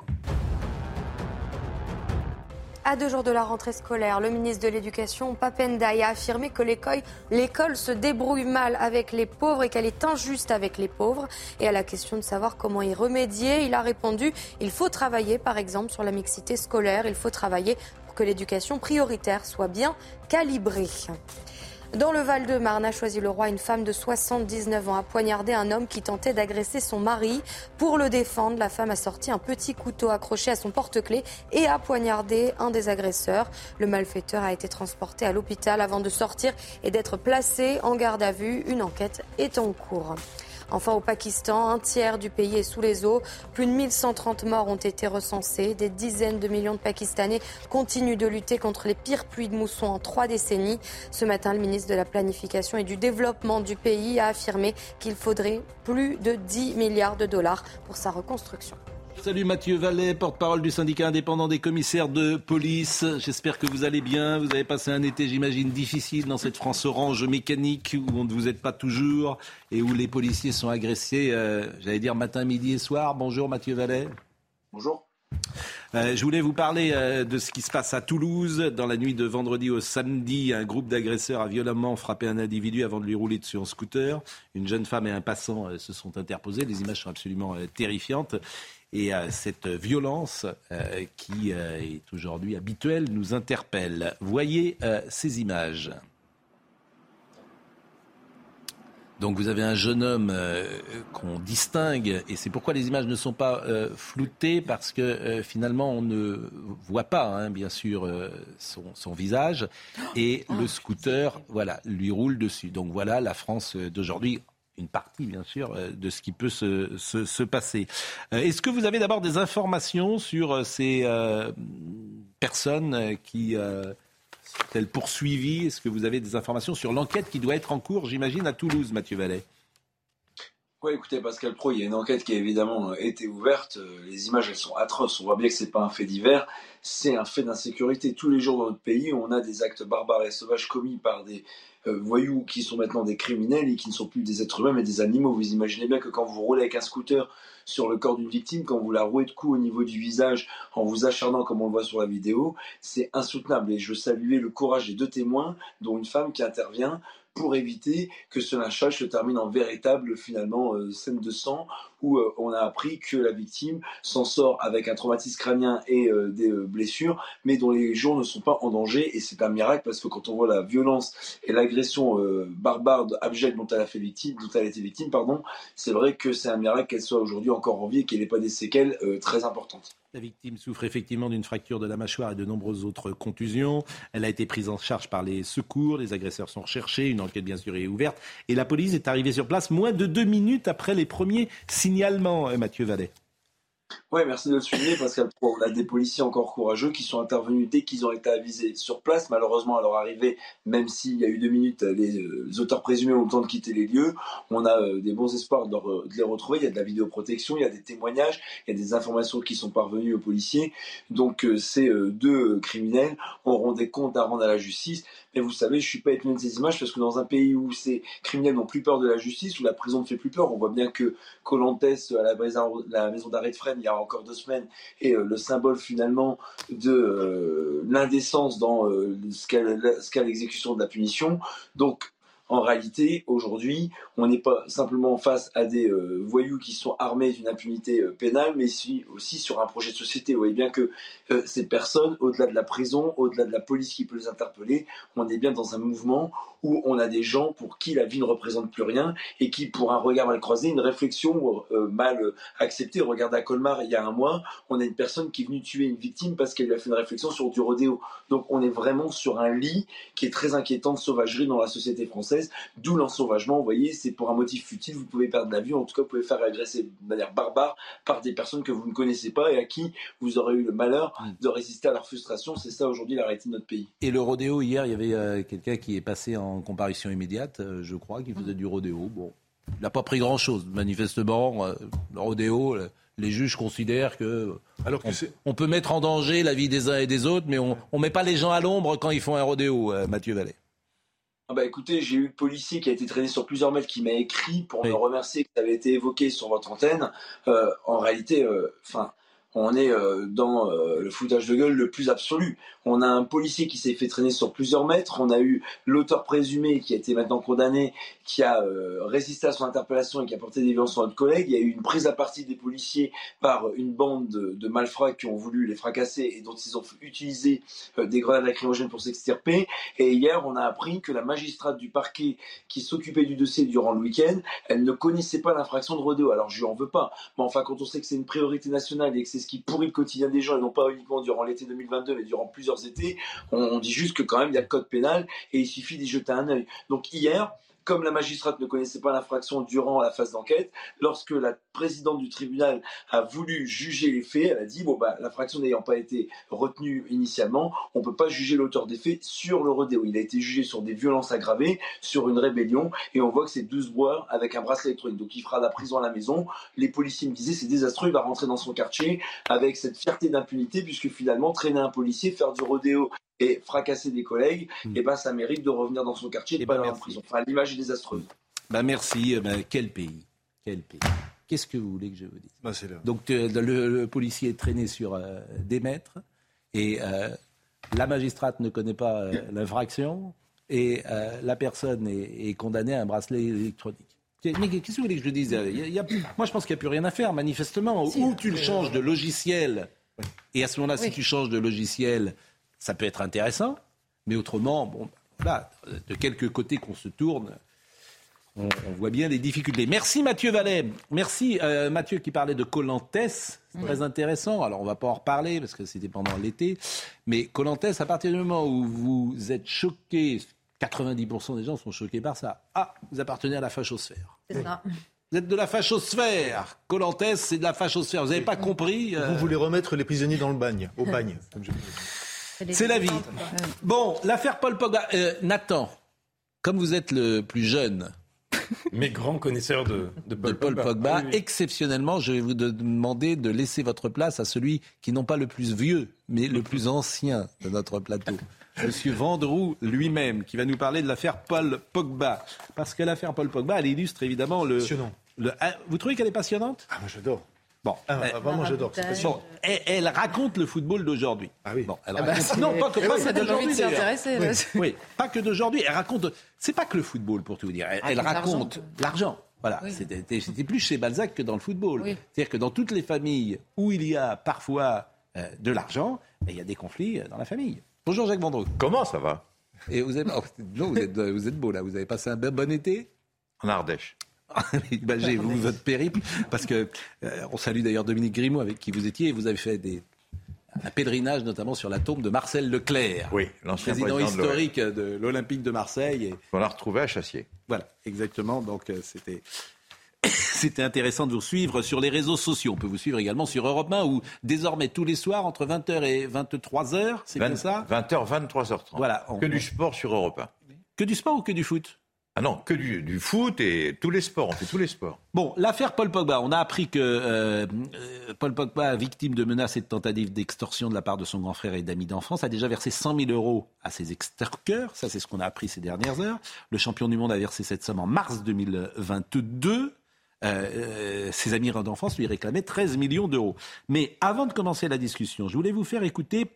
Speaker 2: À deux jours de la rentrée scolaire, le ministre de l'Éducation, Papendaï, a affirmé que l'école se débrouille mal avec les pauvres et qu'elle est injuste avec les pauvres. Et à la question de savoir comment y remédier, il a répondu il faut travailler, par exemple, sur la mixité scolaire, il faut travailler pour que l'éducation prioritaire soit bien calibrée. Dans le Val-de-Marne, a choisi le roi, une femme de 79 ans a poignardé un homme qui tentait d'agresser son mari. Pour le défendre, la femme a sorti un petit couteau accroché à son porte-clés et a poignardé un des agresseurs. Le malfaiteur a été transporté à l'hôpital avant de sortir et d'être placé en garde à vue. Une enquête est en cours. Enfin, au Pakistan, un tiers du pays est sous les eaux. Plus de 1130 morts ont été recensés. Des dizaines de millions de Pakistanais continuent de lutter contre les pires pluies de mousson en trois décennies. Ce matin, le ministre de la Planification et du Développement du pays a affirmé qu'il faudrait plus de 10 milliards de dollars pour sa reconstruction.
Speaker 1: Salut Mathieu Vallet, porte-parole du syndicat indépendant des commissaires de police. J'espère que vous allez bien. Vous avez passé un été, j'imagine, difficile dans cette France orange mécanique où on ne vous aide pas toujours et où les policiers sont agressés, euh, j'allais dire matin, midi et soir. Bonjour Mathieu Vallet.
Speaker 17: Bonjour.
Speaker 1: Euh, je voulais vous parler euh, de ce qui se passe à Toulouse. Dans la nuit de vendredi au samedi, un groupe d'agresseurs a violemment frappé un individu avant de lui rouler dessus en scooter. Une jeune femme et un passant se sont interposés. Les images sont absolument terrifiantes. Et euh, cette violence euh, qui euh, est aujourd'hui habituelle nous interpelle. Voyez ces images. Donc vous avez un jeune homme qu'on distingue, et c'est pourquoi les images ne sont pas floutées, parce que finalement on ne voit pas, hein, bien sûr, son, visage, et le scooter, voilà, lui roule dessus. Donc voilà la France d'aujourd'hui une partie, bien sûr, euh, de ce qui peut se, se, passer. Euh, est-ce que vous avez d'abord des informations sur euh, ces personnes qui sont-elles poursuivies Est-ce que vous avez des informations sur l'enquête qui doit être en cours, j'imagine, à Toulouse, Mathieu Vallet?
Speaker 17: Oui, écoutez, Pascal Pro, il y a une enquête qui a évidemment été ouverte. Les images, elles sont atroces. On voit bien que c'est pas un fait divers, c'est un fait d'insécurité. Tous les jours dans notre pays, on a des actes barbares et sauvages commis par des voyous qui sont maintenant des criminels et qui ne sont plus des êtres humains mais des animaux. Vous imaginez bien que quand vous roulez avec un scooter sur le corps d'une victime, quand vous la rouez de coups au niveau du visage en vous acharnant comme on le voit sur la vidéo, c'est insoutenable. Et je saluais le courage des deux témoins, dont une femme qui intervient pour éviter que ce lynchage se termine en véritable finalement euh, scène de sang où euh, on a appris que la victime s'en sort avec un traumatisme crânien et euh, des blessures, mais dont les jours ne sont pas en danger. Et c'est un miracle parce que quand on voit la violence et l'agression barbare, abjecte dont elle a fait victime, dont elle a été victime, pardon, c'est vrai que c'est un miracle qu'elle soit aujourd'hui encore en vie et qu'elle n'ait pas des séquelles très importantes.
Speaker 1: La victime souffre effectivement d'une fracture de la mâchoire et de nombreuses autres contusions. Elle a été prise en charge par les secours. Les agresseurs sont recherchés. Une enquête, bien sûr, est ouverte. Et la police est arrivée sur place moins de deux minutes après les premiers signalements, euh, Mathieu Vallet.
Speaker 17: Oui, merci de le souligner parce qu'on a des policiers encore courageux qui sont intervenus dès qu'ils ont été avisés sur place. Malheureusement, à leur arrivée, même s'il y a eu deux minutes, les, auteurs présumés ont le temps de quitter les lieux. On a euh, des bons espoirs de, les retrouver. Il y a de la vidéoprotection, il y a des témoignages, il y a des informations qui sont parvenues aux policiers. Donc euh, ces euh, deux criminels auront des comptes à rendre à la justice. Mais vous savez, je suis pas étonné de ces images parce que dans un pays où ces criminels n'ont plus peur de la justice, où la prison ne fait plus peur, on voit bien que Colantes à la, maison d'arrêt de Fresnes, il y a encore deux semaines, est euh, le symbole finalement de euh, l'indécence dans euh, ce qu'est l'exécution de la punition. Donc en réalité, aujourd'hui, on n'est pas simplement face à des euh, voyous qui sont armés d'une impunité euh, pénale, mais aussi, sur un projet de société. Vous voyez bien que euh, ces personnes, au-delà de la prison, au-delà de la police qui peut les interpeller, on est bien dans un mouvement où on a des gens pour qui la vie ne représente plus rien et qui, pour un regard mal croisé, une réflexion mal acceptée. Regardez à Colmar, il y a un mois, on a une personne qui est venue tuer une victime parce qu'elle lui a fait une réflexion sur du rodéo. Donc on est vraiment sur un lit qui est très inquiétant de sauvagerie dans la société française d'où l'ensauvagement. Vous voyez, c'est pour un motif futile, vous pouvez perdre la vie, en tout cas, vous pouvez faire agresser de manière barbare par des personnes que vous ne connaissez pas et à qui vous aurez eu le malheur de résister à leur frustration. C'est ça aujourd'hui la réalité de notre pays.
Speaker 1: Et le rodéo, hier, il y avait euh, quelqu'un qui est passé en comparution immédiate, euh, je crois, qui faisait du rodéo. Bon, il n'a pas pris grand-chose, manifestement. Euh, le rodéo, les juges considèrent que, Alors on, peut mettre en danger la vie des uns et des autres, mais on ne met pas les gens à l'ombre quand ils font un rodéo, Mathieu Vallée.
Speaker 17: Ah bah écoutez, j'ai eu le policier qui a été traîné sur plusieurs mètres qui m'a écrit pour me remercier que ça avait été évoqué sur votre antenne. Euh, en réalité, euh, enfin, on est euh, dans le foutage de gueule le plus absolu. On a un policier qui s'est fait traîner sur plusieurs mètres. On a eu l'auteur présumé qui a été maintenant condamné, qui a euh, résisté à son interpellation et qui a porté des violences sur notre collègue. Il y a eu une prise à partie des policiers par une bande de, malfrats qui ont voulu les fracasser et dont ils ont utilisé euh, des grenades lacrymogènes pour s'extirper. Et hier, on a appris que la magistrate du parquet qui s'occupait du dossier durant le week-end, elle ne connaissait pas l'infraction de rodéo. Alors je lui en veux pas. Mais enfin, quand on sait que c'est une priorité nationale et que c'est ce qui pourrit le quotidien des gens, et non pas uniquement durant l'été 2022, mais durant plusieurs étés, on, dit juste que quand même il y a le code pénal et il suffit d'y jeter un œil. Donc hier, comme la magistrate ne connaissait pas l'infraction durant la phase d'enquête, lorsque la présidente du tribunal a voulu juger les faits, elle a dit bon bah l'infraction n'ayant pas été retenue initialement, on peut pas juger l'auteur des faits sur le rodéo. Il a été jugé sur des violences aggravées, sur une rébellion, et on voit que c'est 12 bois avec un bracelet électronique. Donc il fera la prison à la maison. Les policiers me disaient c'est désastreux, il va rentrer dans son quartier avec cette fierté d'impunité, puisque finalement traîner un policier, faire du rodéo et fracasser des collègues, et hmm. eh ben ça mérite de revenir dans son quartier et de eh pas ben, aller en prison. Enfin, l'image est désastreuse.
Speaker 1: Bah merci. Euh, bah, quel pays Quel pays Qu'est-ce que vous voulez que je vous dise? Bah, Donc euh, le, policier est traîné sur euh, des mètres et la magistrate ne connaît pas l'infraction et la personne est, condamnée à un bracelet électronique. Mais qu'est-ce que vous voulez que je dise? Moi, je pense qu'il n'y a plus rien à faire, manifestement. Ou tu le changes de logiciel, et à ce moment-là, si tu changes de logiciel, ça peut être intéressant, mais autrement, bon, voilà, de quelque côté qu'on se tourne, on, voit bien les difficultés. Merci Mathieu Vallet. Merci euh, Mathieu qui parlait de Colantes. C'est très intéressant. Alors on va pas en reparler parce que c'était pendant l'été. Mais Colantes, à partir du moment où vous êtes choqué, 90% des gens sont choqués par ça. Ah, vous appartenez à la fachosphère. C'est ça. Vous êtes de la fachosphère. Colantes, c'est de la fachosphère. Vous n'avez pas compris
Speaker 5: euh, Vous voulez remettre les prisonniers dans le bagne, au bagne, comme je
Speaker 1: c'est la vie. Bon, l'affaire Paul Pogba. Euh, Nathan, comme vous êtes le plus jeune.
Speaker 7: Mais grand connaisseur de,
Speaker 1: Paul, Pogba, exceptionnellement, je vais vous demander de laisser votre place à celui qui non pas le plus vieux, mais le plus ancien de notre plateau. Monsieur Vendroux lui-même, qui va nous parler de l'affaire Paul Pogba. Parce que l'affaire Paul Pogba, elle illustre évidemment le. le ah, vous trouvez qu'elle est passionnante?
Speaker 5: Ah, moi j'adore.
Speaker 1: Bon,
Speaker 5: ah, bah, vraiment, j'adore.
Speaker 1: Bon, elle, raconte le football d'aujourd'hui.
Speaker 5: Ah oui.
Speaker 1: Bon, elle ah bah, non, pas que
Speaker 8: pas ça donne envie de s'y intéresser.
Speaker 1: Oui. pas que d'aujourd'hui. Elle raconte. C'est pas que le football, pour tout vous dire. Elle, ah, raconte l'argent. Voilà, c'était plus chez Balzac que dans le football. C'est-à-dire que dans toutes les familles où il y a parfois euh, de l'argent, il y a des conflits euh, dans la famille. Bonjour Jacques Vendroux.
Speaker 18: Comment ça va?
Speaker 1: Et vous, oh, vous, êtes, vous êtes beau là, vous avez passé un bon été?
Speaker 18: En Ardèche.
Speaker 1: Imaginez vous votre périple, parce que euh, on salue d'ailleurs Dominique Grimaud avec qui vous étiez, et vous avez fait des, un pèlerinage notamment sur la tombe de Marcel Leclerc,
Speaker 18: oui, l'ancien
Speaker 1: président, historique de l'Olympique de Marseille. Et...
Speaker 18: On l'a retrouvé à Chassier.
Speaker 1: Voilà, exactement. Donc euh, c'était c'était intéressant de vous suivre sur les réseaux sociaux. On peut vous suivre également sur Europe 1 où désormais tous les soirs entre 20h et 23h, c'est comme ça?
Speaker 18: 20h, 23h30. Voilà. Que du sport sur Europe 1.
Speaker 1: Que du sport ou que du foot?
Speaker 18: Ah non, que du, foot et tous les sports, on fait tous les sports.
Speaker 1: Bon, l'affaire Paul Pogba, on a appris que euh, euh, Paul Pogba, victime de menaces et de tentatives d'extorsion de la part de son grand frère et d'amis d'enfance, a déjà versé 100 000 euros à ses extorqueurs. Ça, c'est ce qu'on a appris ces dernières heures. Le champion du monde a versé cette somme en mars 2022. Euh, ses amis d'enfance lui réclamaient 13 millions d'euros. Mais avant de commencer la discussion, je voulais vous faire écouter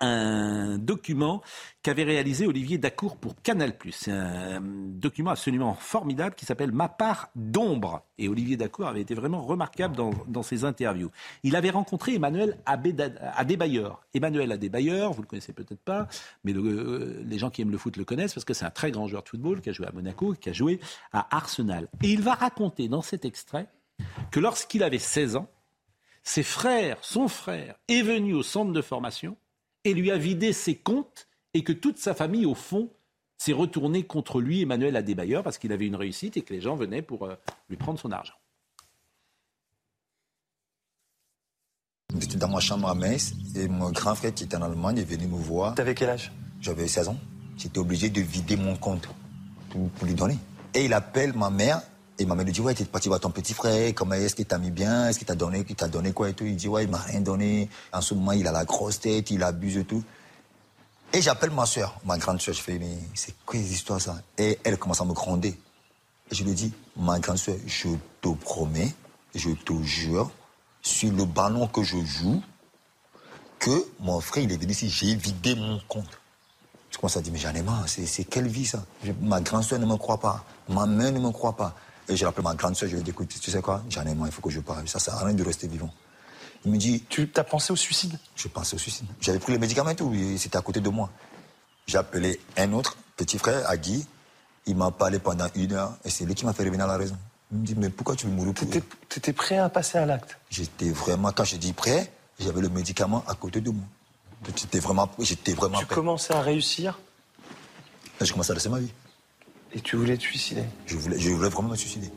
Speaker 1: un document qu'avait réalisé Olivier Dacour pour Canal+. C'est un document absolument formidable qui s'appelle Ma part d'ombre. Et Olivier Dacour avait été vraiment remarquable dans, ses interviews. Il avait rencontré Emmanuel Adebayor. Emmanuel Adebayor, vous le connaissez peut-être pas, mais euh, les gens qui aiment le foot le connaissent parce que c'est un très grand joueur de football qui a joué à Monaco, qui a joué à Arsenal. Et il va raconter dans cet extrait que lorsqu'il avait 16 ans, ses frères, son frère, est venu au centre de formation et lui a vidé ses comptes et que toute sa famille, au fond, s'est retournée contre lui, Emmanuel Adébailleur, parce qu'il avait une réussite et que les gens venaient pour euh, lui prendre son argent.
Speaker 19: J'étais dans ma chambre à Metz et mon grand frère qui était en Allemagne est venu me voir.
Speaker 20: T'avais quel âge?
Speaker 19: J'avais 16 ans. J'étais obligé de vider mon compte pour, lui donner. Et il appelle ma mère et ma mère lui dit Ouais, t'es parti voir ton petit frère, comment est-ce qu'il t'a mis bien? Est-ce qu'il t'a donné, qu'il t'a donné quoi et tout? Il dit Ouais, il m'a rien donné. En ce moment, il a la grosse tête, il abuse et tout. Et j'appelle ma soeur, ma grande soeur. Je fais Mais c'est quoi les histoires ça? Et elle commence à me gronder. Et je lui dis Ma grande soeur, je te promets, je te jure, sur le ballon que je joue, que mon frère, il est venu ici, j'ai vidé mon compte. Je commence à dire, mais j'en ai marre, c'est quelle vie ça? Ma grande soeur ne me croit pas, ma mère ne me croit pas. Et j'ai appelé ma grande soeur, je lui ai dit, écoute, tu sais quoi, j'en ai marre, il faut que je parle. Ça sert à rien de rester vivant. Il me dit.
Speaker 20: Tu as pensé au suicide?
Speaker 19: Je pensais au suicide. J'avais pris les médicaments et tout, c'était à côté de moi. J'ai appelé un autre petit frère, Agui. Il m'a parlé pendant une heure et c'est lui qui m'a fait revenir à la raison. Il me dit, mais pourquoi tu veux mourir
Speaker 20: pour Tu étais prêt à passer à l'acte?
Speaker 19: J'étais vraiment, quand je dis prêt, j'avais le médicament à côté de moi. J'étais vraiment, j'étais vraiment
Speaker 20: Tu commençais à réussir?
Speaker 19: Je commençais à laisser ma vie.
Speaker 20: Et tu voulais te suicider
Speaker 19: je voulais, je voulais vraiment me suicider.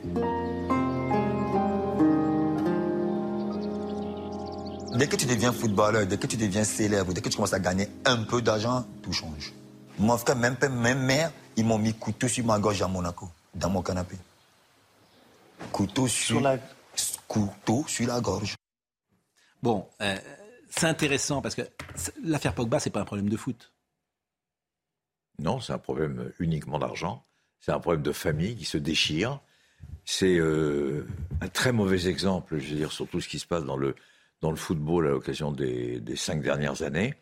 Speaker 19: Dès que tu deviens footballeur, dès que tu deviens célèbre, dès que tu commences à gagner un peu d'argent, tout change. Mon frère, même père, même mère, ils m'ont mis couteau sur ma gorge à Monaco, dans mon canapé. Couteau sur, la... couteau sur la gorge.
Speaker 1: Bon, euh, c'est intéressant parce que l'affaire Pogba, c'est pas un problème de foot.
Speaker 18: Non, c'est un problème uniquement d'argent. C'est un problème de famille qui se déchire. C'est euh, un très mauvais exemple, je veux dire, sur tout ce qui se passe dans le, dans le football à l'occasion des, des cinq dernières années.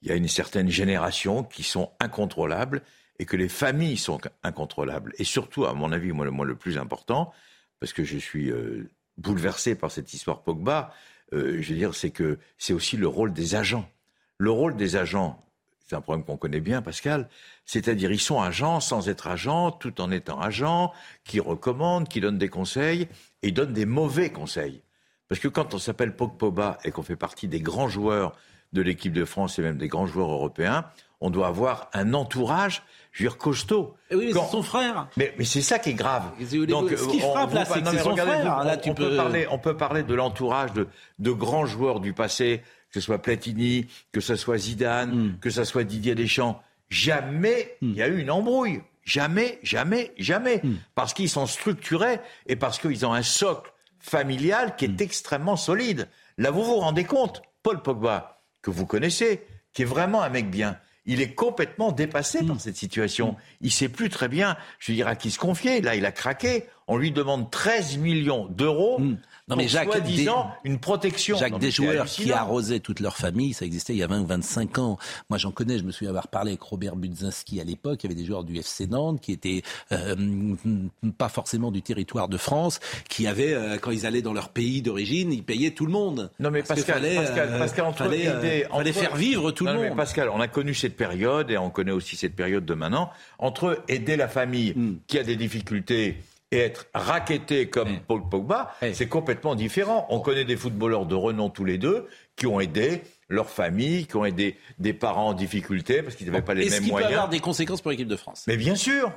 Speaker 18: Il y a une certaine génération qui sont incontrôlables et que les familles sont incontrôlables. Et surtout, à mon avis, moi, le, moi, le plus important, parce que je suis euh, bouleversé par cette histoire Pogba, euh, je veux dire, c'est que c'est aussi le rôle des agents. Le rôle des agents, c'est un problème qu'on connaît bien, Pascal, c'est-à-dire ils sont agents sans être agents, tout en étant agents, qui recommandent, qui donnent des conseils, et donnent des mauvais conseils. Parce que quand on s'appelle Pogba et qu'on fait partie des grands joueurs de l'équipe de France et même des grands joueurs européens, on doit avoir un entourage, je veux dire, costaud.
Speaker 1: Et oui, mais c'est son frère.
Speaker 18: Mais, mais c'est ça qui est grave.
Speaker 1: Donc, ce qui frappe là, c'est que c'est son frère. Là, tu
Speaker 18: on,
Speaker 1: peux...
Speaker 18: peut parler, on peut parler de l'entourage de, de grands joueurs du passé, que ce soit Platini, que ce soit Zidane,
Speaker 1: Hmm.
Speaker 18: que ce soit Didier Deschamps. Jamais il y a eu une embrouille. Jamais, jamais, jamais.
Speaker 1: Hmm.
Speaker 18: Parce qu'ils sont structurés et parce qu'ils ont un socle familial qui est
Speaker 1: Hmm.
Speaker 18: extrêmement solide. Là, vous vous rendez compte, Paul Pogba, que vous connaissez, qui est vraiment un mec bien, il est complètement dépassé
Speaker 1: Hmm.
Speaker 18: par cette situation. Il sait plus très bien, je veux dire, à qui se confier. Là, il a craqué. On lui demande 13 millions d'euros.
Speaker 1: Non, mais
Speaker 18: pour
Speaker 1: Jacques,
Speaker 18: soi-disant
Speaker 1: des-
Speaker 18: une protection.
Speaker 1: Jacques,
Speaker 18: Non,
Speaker 1: des joueurs qui arrosaient toute leur famille, ça existait il y a 20 ou 25 ans. Moi, j'en connais, je me souviens avoir parlé avec Robert Budzinski à l'époque. Il y avait des joueurs du FC Nantes qui étaient euh, pas forcément du territoire de France, qui avaient, euh, quand ils allaient dans leur pays d'origine, ils payaient tout le monde.
Speaker 18: Non mais
Speaker 1: Parce
Speaker 18: Pascal,
Speaker 1: fallait,
Speaker 18: Pascal,
Speaker 1: euh,
Speaker 18: Pascal, entre
Speaker 1: fallait,
Speaker 18: aider-
Speaker 1: fallait
Speaker 18: entre-
Speaker 1: faire vivre tout
Speaker 18: Non,
Speaker 1: le monde.
Speaker 18: Pascal, on a connu cette période et on connaît aussi cette période de maintenant. Entre aider la famille
Speaker 1: Hmm.
Speaker 18: qui a des difficultés et être racketté comme Paul Pogba, c'est complètement différent. On connaît des footballeurs de renom tous les deux qui ont aidé leur famille, qui ont aidé des parents en difficulté parce qu'ils n'avaient pas les
Speaker 1: Est-ce
Speaker 18: mêmes
Speaker 1: qu'il peut
Speaker 18: moyens.
Speaker 1: avoir des conséquences pour l'équipe de France?
Speaker 18: Mais bien sûr.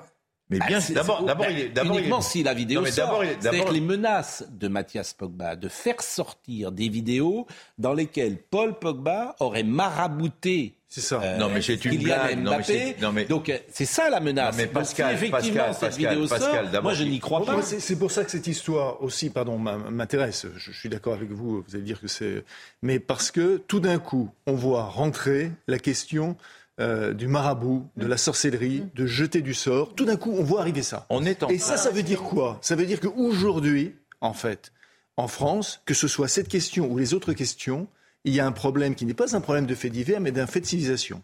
Speaker 18: Mais
Speaker 1: Bah,
Speaker 18: bien
Speaker 1: c'est-.
Speaker 18: D'abord,
Speaker 1: c'est-
Speaker 18: d'abord, il est, d'abord, il est-
Speaker 1: uniquement si la vidéo
Speaker 18: Non,
Speaker 1: sort.
Speaker 18: d'abord, il est-
Speaker 1: C'est-à-dire
Speaker 18: d'abord-
Speaker 1: que les menaces de Mathias Pogba de faire sortir des vidéos dans lesquelles Paul Pogba aurait marabouté.
Speaker 5: C'est ça.
Speaker 18: Non, mais c'est une blague. Non, mais
Speaker 1: Mbappé.
Speaker 18: c'est- non, mais-
Speaker 1: Donc euh, c'est ça la menace.
Speaker 18: Non, mais
Speaker 1: Donc,
Speaker 18: Pascal,
Speaker 1: si effectivement
Speaker 18: Pascal,
Speaker 1: cette
Speaker 18: Pascal,
Speaker 1: vidéo
Speaker 18: Pascal,
Speaker 1: sort,
Speaker 18: d'abord,
Speaker 1: moi je n'y crois pas.
Speaker 5: Moi, c'est c'est pour ça que cette histoire aussi, pardon, m'intéresse. Je, je suis d'accord avec vous. Vous allez dire que c'est, mais parce que tout d'un coup, on voit rentrer la question euh, du marabout, de la sorcellerie, de jeter du sort. Tout d'un coup, on voit arriver ça.
Speaker 18: On est en
Speaker 5: Et ça, ça veut dire quoi? Ça veut dire qu'aujourd'hui, en fait, en France, que ce soit cette question ou les autres questions, il y a un problème qui n'est pas un problème de fait divers, mais d'un fait de civilisation.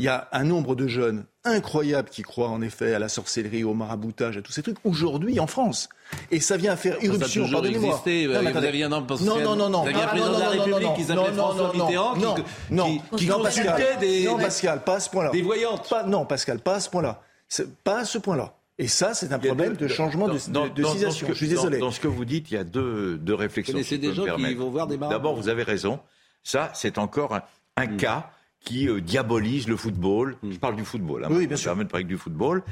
Speaker 5: Il y a un nombre de jeunes incroyables qui croient en effet à la sorcellerie, au maraboutage, à tous ces trucs, aujourd'hui en France. Et ça vient faire
Speaker 1: Ça a
Speaker 5: irruption,
Speaker 1: toujours
Speaker 5: pardonnez-moi.
Speaker 1: existé.
Speaker 5: Non, mais
Speaker 1: Vous
Speaker 5: attendez.
Speaker 1: aviez un homme
Speaker 5: non, non, non, non,
Speaker 1: vous aviez un
Speaker 5: pas-
Speaker 1: président
Speaker 5: non,
Speaker 1: de la
Speaker 5: non, non,
Speaker 1: République
Speaker 5: non,
Speaker 1: qui
Speaker 5: non,
Speaker 1: s'appelait
Speaker 5: non,
Speaker 1: François
Speaker 5: non,
Speaker 1: Mitterrand, qui-
Speaker 5: non,
Speaker 1: qui-
Speaker 5: non,
Speaker 1: qui
Speaker 5: non, Pascal,
Speaker 1: consultait des-
Speaker 5: non, Pascal, pas à ce point-là.
Speaker 1: des voyantes.
Speaker 5: Pas, non, Pascal, pas à ce point-là. C'est- Pas à ce point-là. Et ça, c'est un problème
Speaker 18: deux-
Speaker 5: de changement de,
Speaker 18: dans-
Speaker 5: de-
Speaker 18: dans-
Speaker 5: civilisation. Je suis désolé.
Speaker 18: Dans, ce que vous dites, il y a deux, deux réflexions. Si
Speaker 1: des gens qui vont voir des
Speaker 18: D'abord, vous avez raison. Ça, c'est encore un, un
Speaker 1: Hmm.
Speaker 18: cas qui euh, diabolise le football. Je parle du football. Hein,
Speaker 5: Oui,
Speaker 18: je
Speaker 5: bien sûr.
Speaker 18: permets de parler du football.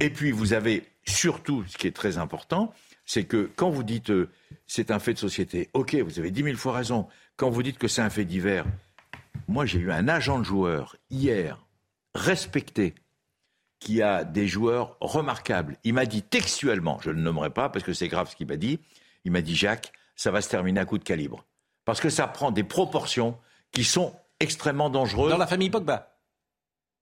Speaker 18: Et puis, vous avez surtout, ce qui est très important, c'est que quand vous dites euh, c'est un fait de société, ok, vous avez dix mille fois raison. Quand vous dites que c'est un fait divers, moi, j'ai eu un agent de joueur hier, respecté, qui a des joueurs remarquables. Il m'a dit textuellement, je ne le nommerai pas parce que c'est grave ce qu'il m'a dit, il m'a dit Jacques, ça va se terminer à coup de calibre. Parce que ça prend des proportions qui sont extrêmement dangereuses.
Speaker 1: Dans la famille Pogba.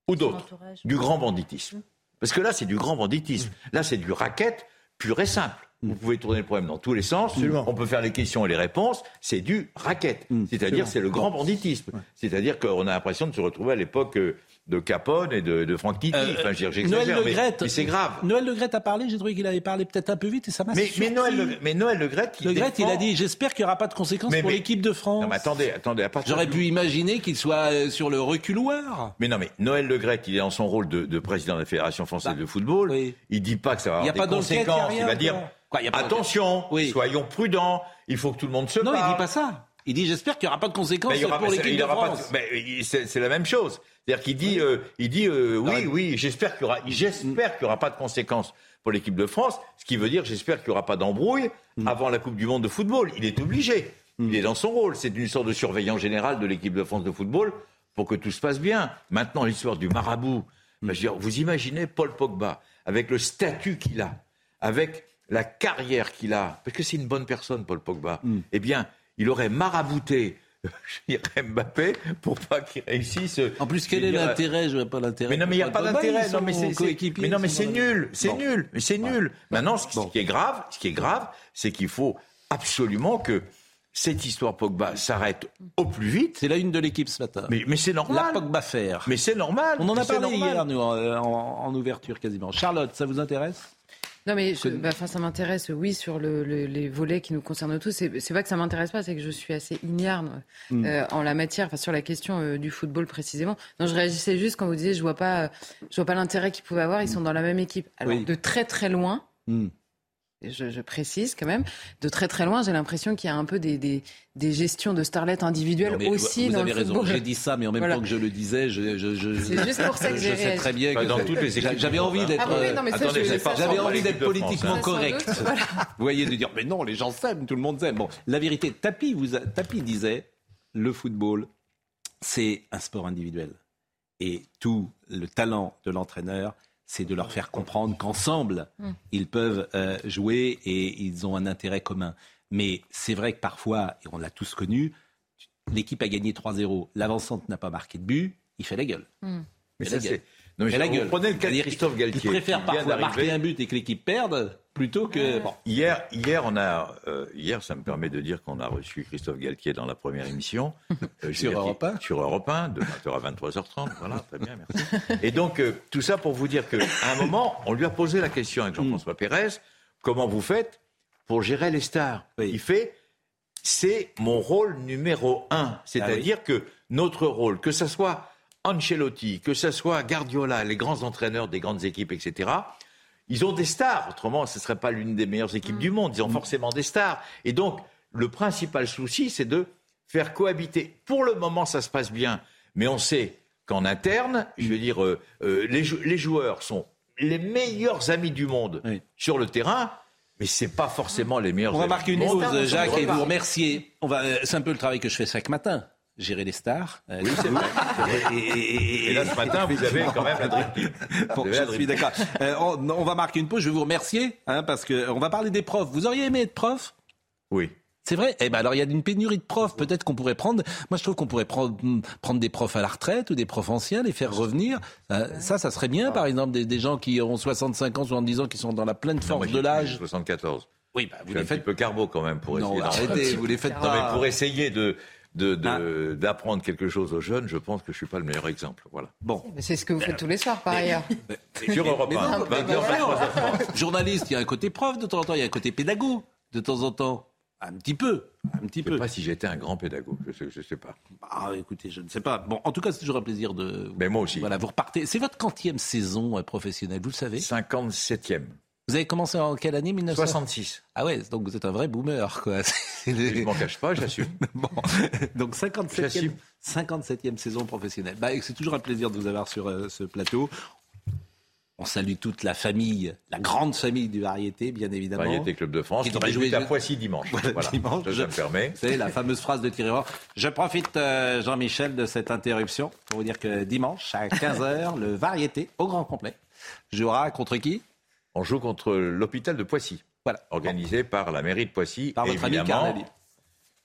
Speaker 18: Ou d'autres. Du grand banditisme. Parce que là, c'est du grand banditisme. Là, c'est du racket pur et simple. Vous pouvez tourner le problème dans tous les sens.
Speaker 5: Absolument.
Speaker 18: On peut faire les questions et les réponses. C'est du racket. C'est-à-dire, c'est le grand banditisme. C'est-à-dire qu'on a l'impression de se retrouver à l'époque euh, de Capone et de, de Titi.
Speaker 1: Euh,
Speaker 18: enfin,
Speaker 1: Noël Le
Speaker 18: mais, mais c'est grave.
Speaker 1: Noël Le Graët a parlé, j'ai trouvé qu'il avait parlé peut-être un peu vite et ça m'a
Speaker 18: Mais,
Speaker 1: surpris.
Speaker 18: mais, Noël le, mais Noël Le Graët, il
Speaker 1: Le Graët, il a dit j'espère qu'il n'y aura pas de conséquences
Speaker 18: Mais-
Speaker 1: pour l'équipe de France.
Speaker 18: Non, mais attendez, attendez.
Speaker 1: J'aurais pu imaginer qu'il soit euh, sur le reculoir.
Speaker 18: Mais non, mais Noël Le Graët, il est en son rôle de, de président de la Fédération française de football. Il dit pas que ça va
Speaker 1: y
Speaker 18: avoir
Speaker 1: a
Speaker 18: des
Speaker 1: pas
Speaker 18: conséquences.
Speaker 1: rien,
Speaker 18: il va dire
Speaker 1: quoi. Quoi, il y a pas
Speaker 18: attention, soyons prudents. Il faut que tout le monde se
Speaker 1: Non, il
Speaker 18: parle.
Speaker 1: dit pas ça. Il dit j'espère qu'il n'y aura pas de conséquences pour l'équipe de France.
Speaker 18: c'est la même chose. C'est-à-dire qu'il dit, euh, il dit euh, oui, oui, j'espère qu'il y aura, pas de conséquences pour l'équipe de France, ce qui veut dire j'espère qu'il n'y aura pas d'embrouille avant la Coupe du Monde de football. Il est obligé. Il est dans son rôle. C'est une sorte de surveillant général de l'équipe de France de football pour que tout se passe bien. Maintenant, l'histoire du marabout. Ben, je veux dire, vous imaginez Paul Pogba avec le statut qu'il a, avec la carrière qu'il a, parce que c'est une bonne personne, Paul Pogba. Eh bien, il aurait marabouté Mbappé pour pas qu'il réussisse.
Speaker 1: En plus, quel est l'intérêt? Je vois pas l'intérêt.
Speaker 18: Mais non, mais il n'y a pas d'intérêt. Non, mais c'est. Mais non, mais c'est nul. C'est nul. Mais c'est nul. Maintenant, ce, qui est grave, ce qui est grave, c'est qu'il faut absolument que cette histoire Pogba s'arrête au plus vite.
Speaker 1: C'est la une de l'équipe ce matin.
Speaker 18: Mais, mais c'est normal.
Speaker 1: La Pogba faire.
Speaker 18: Mais c'est normal.
Speaker 1: On en a parlé
Speaker 18: normal.
Speaker 1: hier, nous, en, en ouverture quasiment. Charlotte, ça vous intéresse?
Speaker 8: Non, mais je- bah, ça m'intéresse, oui, sur le- le- les volets qui nous concernent tous. C'est pas que ça m'intéresse pas, c'est que je suis assez ignare
Speaker 1: Mm.
Speaker 8: euh, en la matière, enfin, sur la question euh, du football précisément. Non, je réagissais juste quand vous disiez, je vois pas, euh, je vois pas l'intérêt qu'ils pouvaient avoir. Ils sont dans la même équipe. Alors,
Speaker 1: Oui.
Speaker 8: de très très loin.
Speaker 1: Hmm.
Speaker 8: Je, je précise quand même, de très très loin, j'ai l'impression qu'il y a un peu des, des, des gestions de starlets individuelles
Speaker 1: mais
Speaker 8: aussi
Speaker 1: vous
Speaker 8: dans
Speaker 1: avez
Speaker 8: le
Speaker 1: raison. J'ai dit ça, mais en même
Speaker 8: Voilà.
Speaker 1: temps que je le disais, je, je,
Speaker 8: juste pour ça que
Speaker 1: je sais très bien que
Speaker 18: dans toutes les
Speaker 1: j'avais envie
Speaker 18: monde,
Speaker 1: d'être.
Speaker 8: Ah oui,
Speaker 1: J'avais envie d'être
Speaker 18: France,
Speaker 1: politiquement
Speaker 18: hein.
Speaker 1: correct.
Speaker 8: Sans doute, voilà.
Speaker 1: Vous voyez, de dire, mais non, les gens s'aiment, tout le monde s'aime. Bon, la vérité, Tapi, vous a- Tapi disait, le football, c'est un sport individuel. Et tout le talent de l'entraîneur, c'est de leur faire comprendre qu'ensemble,
Speaker 8: Mm.
Speaker 1: ils peuvent euh, jouer et ils ont un intérêt commun. Mais c'est vrai que parfois, et on l'a tous connu, l'équipe a gagné 3-0, l'avancante n'a pas marqué de but, il fait la gueule.
Speaker 8: Hmm.
Speaker 18: Mais
Speaker 1: Il
Speaker 18: ça, Non, mais
Speaker 1: la gueule.
Speaker 18: prenez le cas de Christophe Galtier.
Speaker 1: Il préfère parfois marquer un but et que l'équipe perde plutôt que. Bon.
Speaker 18: Hier, hier, on a, euh, hier, ça me permet de dire qu'on a reçu Christophe Galtier dans la première émission. Euh,
Speaker 1: Sur Europe
Speaker 18: qu'il-
Speaker 1: 1.
Speaker 18: Sur Europe 1, de 20h à 23h30. Voilà, très bien, merci. Et donc, euh, tout ça pour vous dire qu'à un moment, on lui a posé la question avec Jean-François Pérez comment vous faites pour gérer les stars? Il fait c'est mon rôle numéro un. C'est-à-dire que notre rôle, que ce soit Ancelotti, que ce soit Guardiola, les grands entraîneurs des grandes équipes, etc., ils ont des stars. Autrement, ce ne serait pas l'une des meilleures équipes du monde. Ils ont forcément des stars. Et donc, le principal souci, c'est de faire cohabiter. Pour le moment, ça se passe bien. Mais on sait qu'en interne, je veux dire, euh, euh, les, jou- les joueurs sont les meilleurs amis du monde sur le terrain. Mais c'est pas forcément les meilleurs.
Speaker 1: On va
Speaker 18: amis
Speaker 1: marquer une pause, Jacques, et vous remercier. On va, euh, c'est un peu le travail que je fais chaque matin. Gérer les stars. Euh,
Speaker 18: Oui, c'est vrai.
Speaker 1: Et, et- et-
Speaker 18: Et là, ce matin, vous avez quand même la team.
Speaker 1: Bon, je suis d'accord. Euh, on, on va marquer une pause. Je vais vous remercier hein, parce que on va parler des profs. Vous auriez aimé être prof?
Speaker 18: Oui.
Speaker 1: C'est vrai? Eh ben alors il y a une pénurie de profs. Peut-être qu'on pourrait prendre. Moi je trouve qu'on pourrait prendre, prendre des profs à la retraite ou des profs anciens, les faire revenir. Euh, ça, ça serait bien. Par exemple, des, des gens qui ont 65 ans, 70 ans, qui sont dans la pleine
Speaker 18: Non,
Speaker 1: force
Speaker 18: moi,
Speaker 1: de l'âge.
Speaker 18: 74.
Speaker 1: Oui, bah, vous les
Speaker 18: un
Speaker 1: faites.
Speaker 18: petit peu carbo quand même pour
Speaker 1: Non,
Speaker 18: essayer.
Speaker 1: arrêtez, vous les faites
Speaker 18: Non, mais pour essayer de de- de-
Speaker 1: Ah.
Speaker 18: d'apprendre quelque chose aux jeunes, je pense que je suis pas le meilleur exemple. Voilà.
Speaker 1: Bon.
Speaker 8: Mais C'est ce que vous faites tous les soirs, par ailleurs.
Speaker 18: Sur Europe
Speaker 1: Mais
Speaker 18: 1,
Speaker 1: non, mais
Speaker 18: 20h,
Speaker 1: non.
Speaker 18: 23h30.
Speaker 1: Journaliste, il y a un côté prof de temps en temps, il y a un côté pédago de temps en temps. Un petit peu, un petit
Speaker 18: Je
Speaker 1: peu.
Speaker 18: sais pas si j'étais un grand pédagogue, je sais, je sais pas.
Speaker 1: Ah, écoutez, je ne sais pas. Bon, en tout cas, c'est toujours un plaisir de.
Speaker 18: Mais moi aussi.
Speaker 1: Voilà, vous repartez. C'est votre quantième saison euh, professionnelle, vous le savez
Speaker 18: 57e.
Speaker 1: Vous avez commencé en quelle année 1900
Speaker 18: 66.
Speaker 1: Ah ouais, donc vous êtes un vrai boomer, quoi. C'est
Speaker 18: Je m'en cache pas, j'assume.
Speaker 1: Bon, donc 57e,
Speaker 18: J'assume.
Speaker 1: 57e saison professionnelle. Bah, c'est toujours un plaisir de vous avoir sur euh, ce plateau. On salue toute la famille, la grande famille du variété, bien évidemment.
Speaker 18: Variété Club de France,
Speaker 1: Qui devrait jouer
Speaker 18: à Poissy dimanche.
Speaker 1: Voilà,
Speaker 18: Voilà,
Speaker 1: dimanche.
Speaker 18: ça me permet.
Speaker 1: C'est la fameuse phrase de Thierry Roy. Je profite, euh, Jean-Michel, de cette interruption pour vous dire que dimanche, à 15h, le variété au grand complet jouera contre qui?
Speaker 18: On joue contre l'hôpital de Poissy.
Speaker 1: Voilà.
Speaker 18: Organisé par la mairie de Poissy.
Speaker 1: Par votre ami
Speaker 18: évidemment,
Speaker 1: Carl Lely.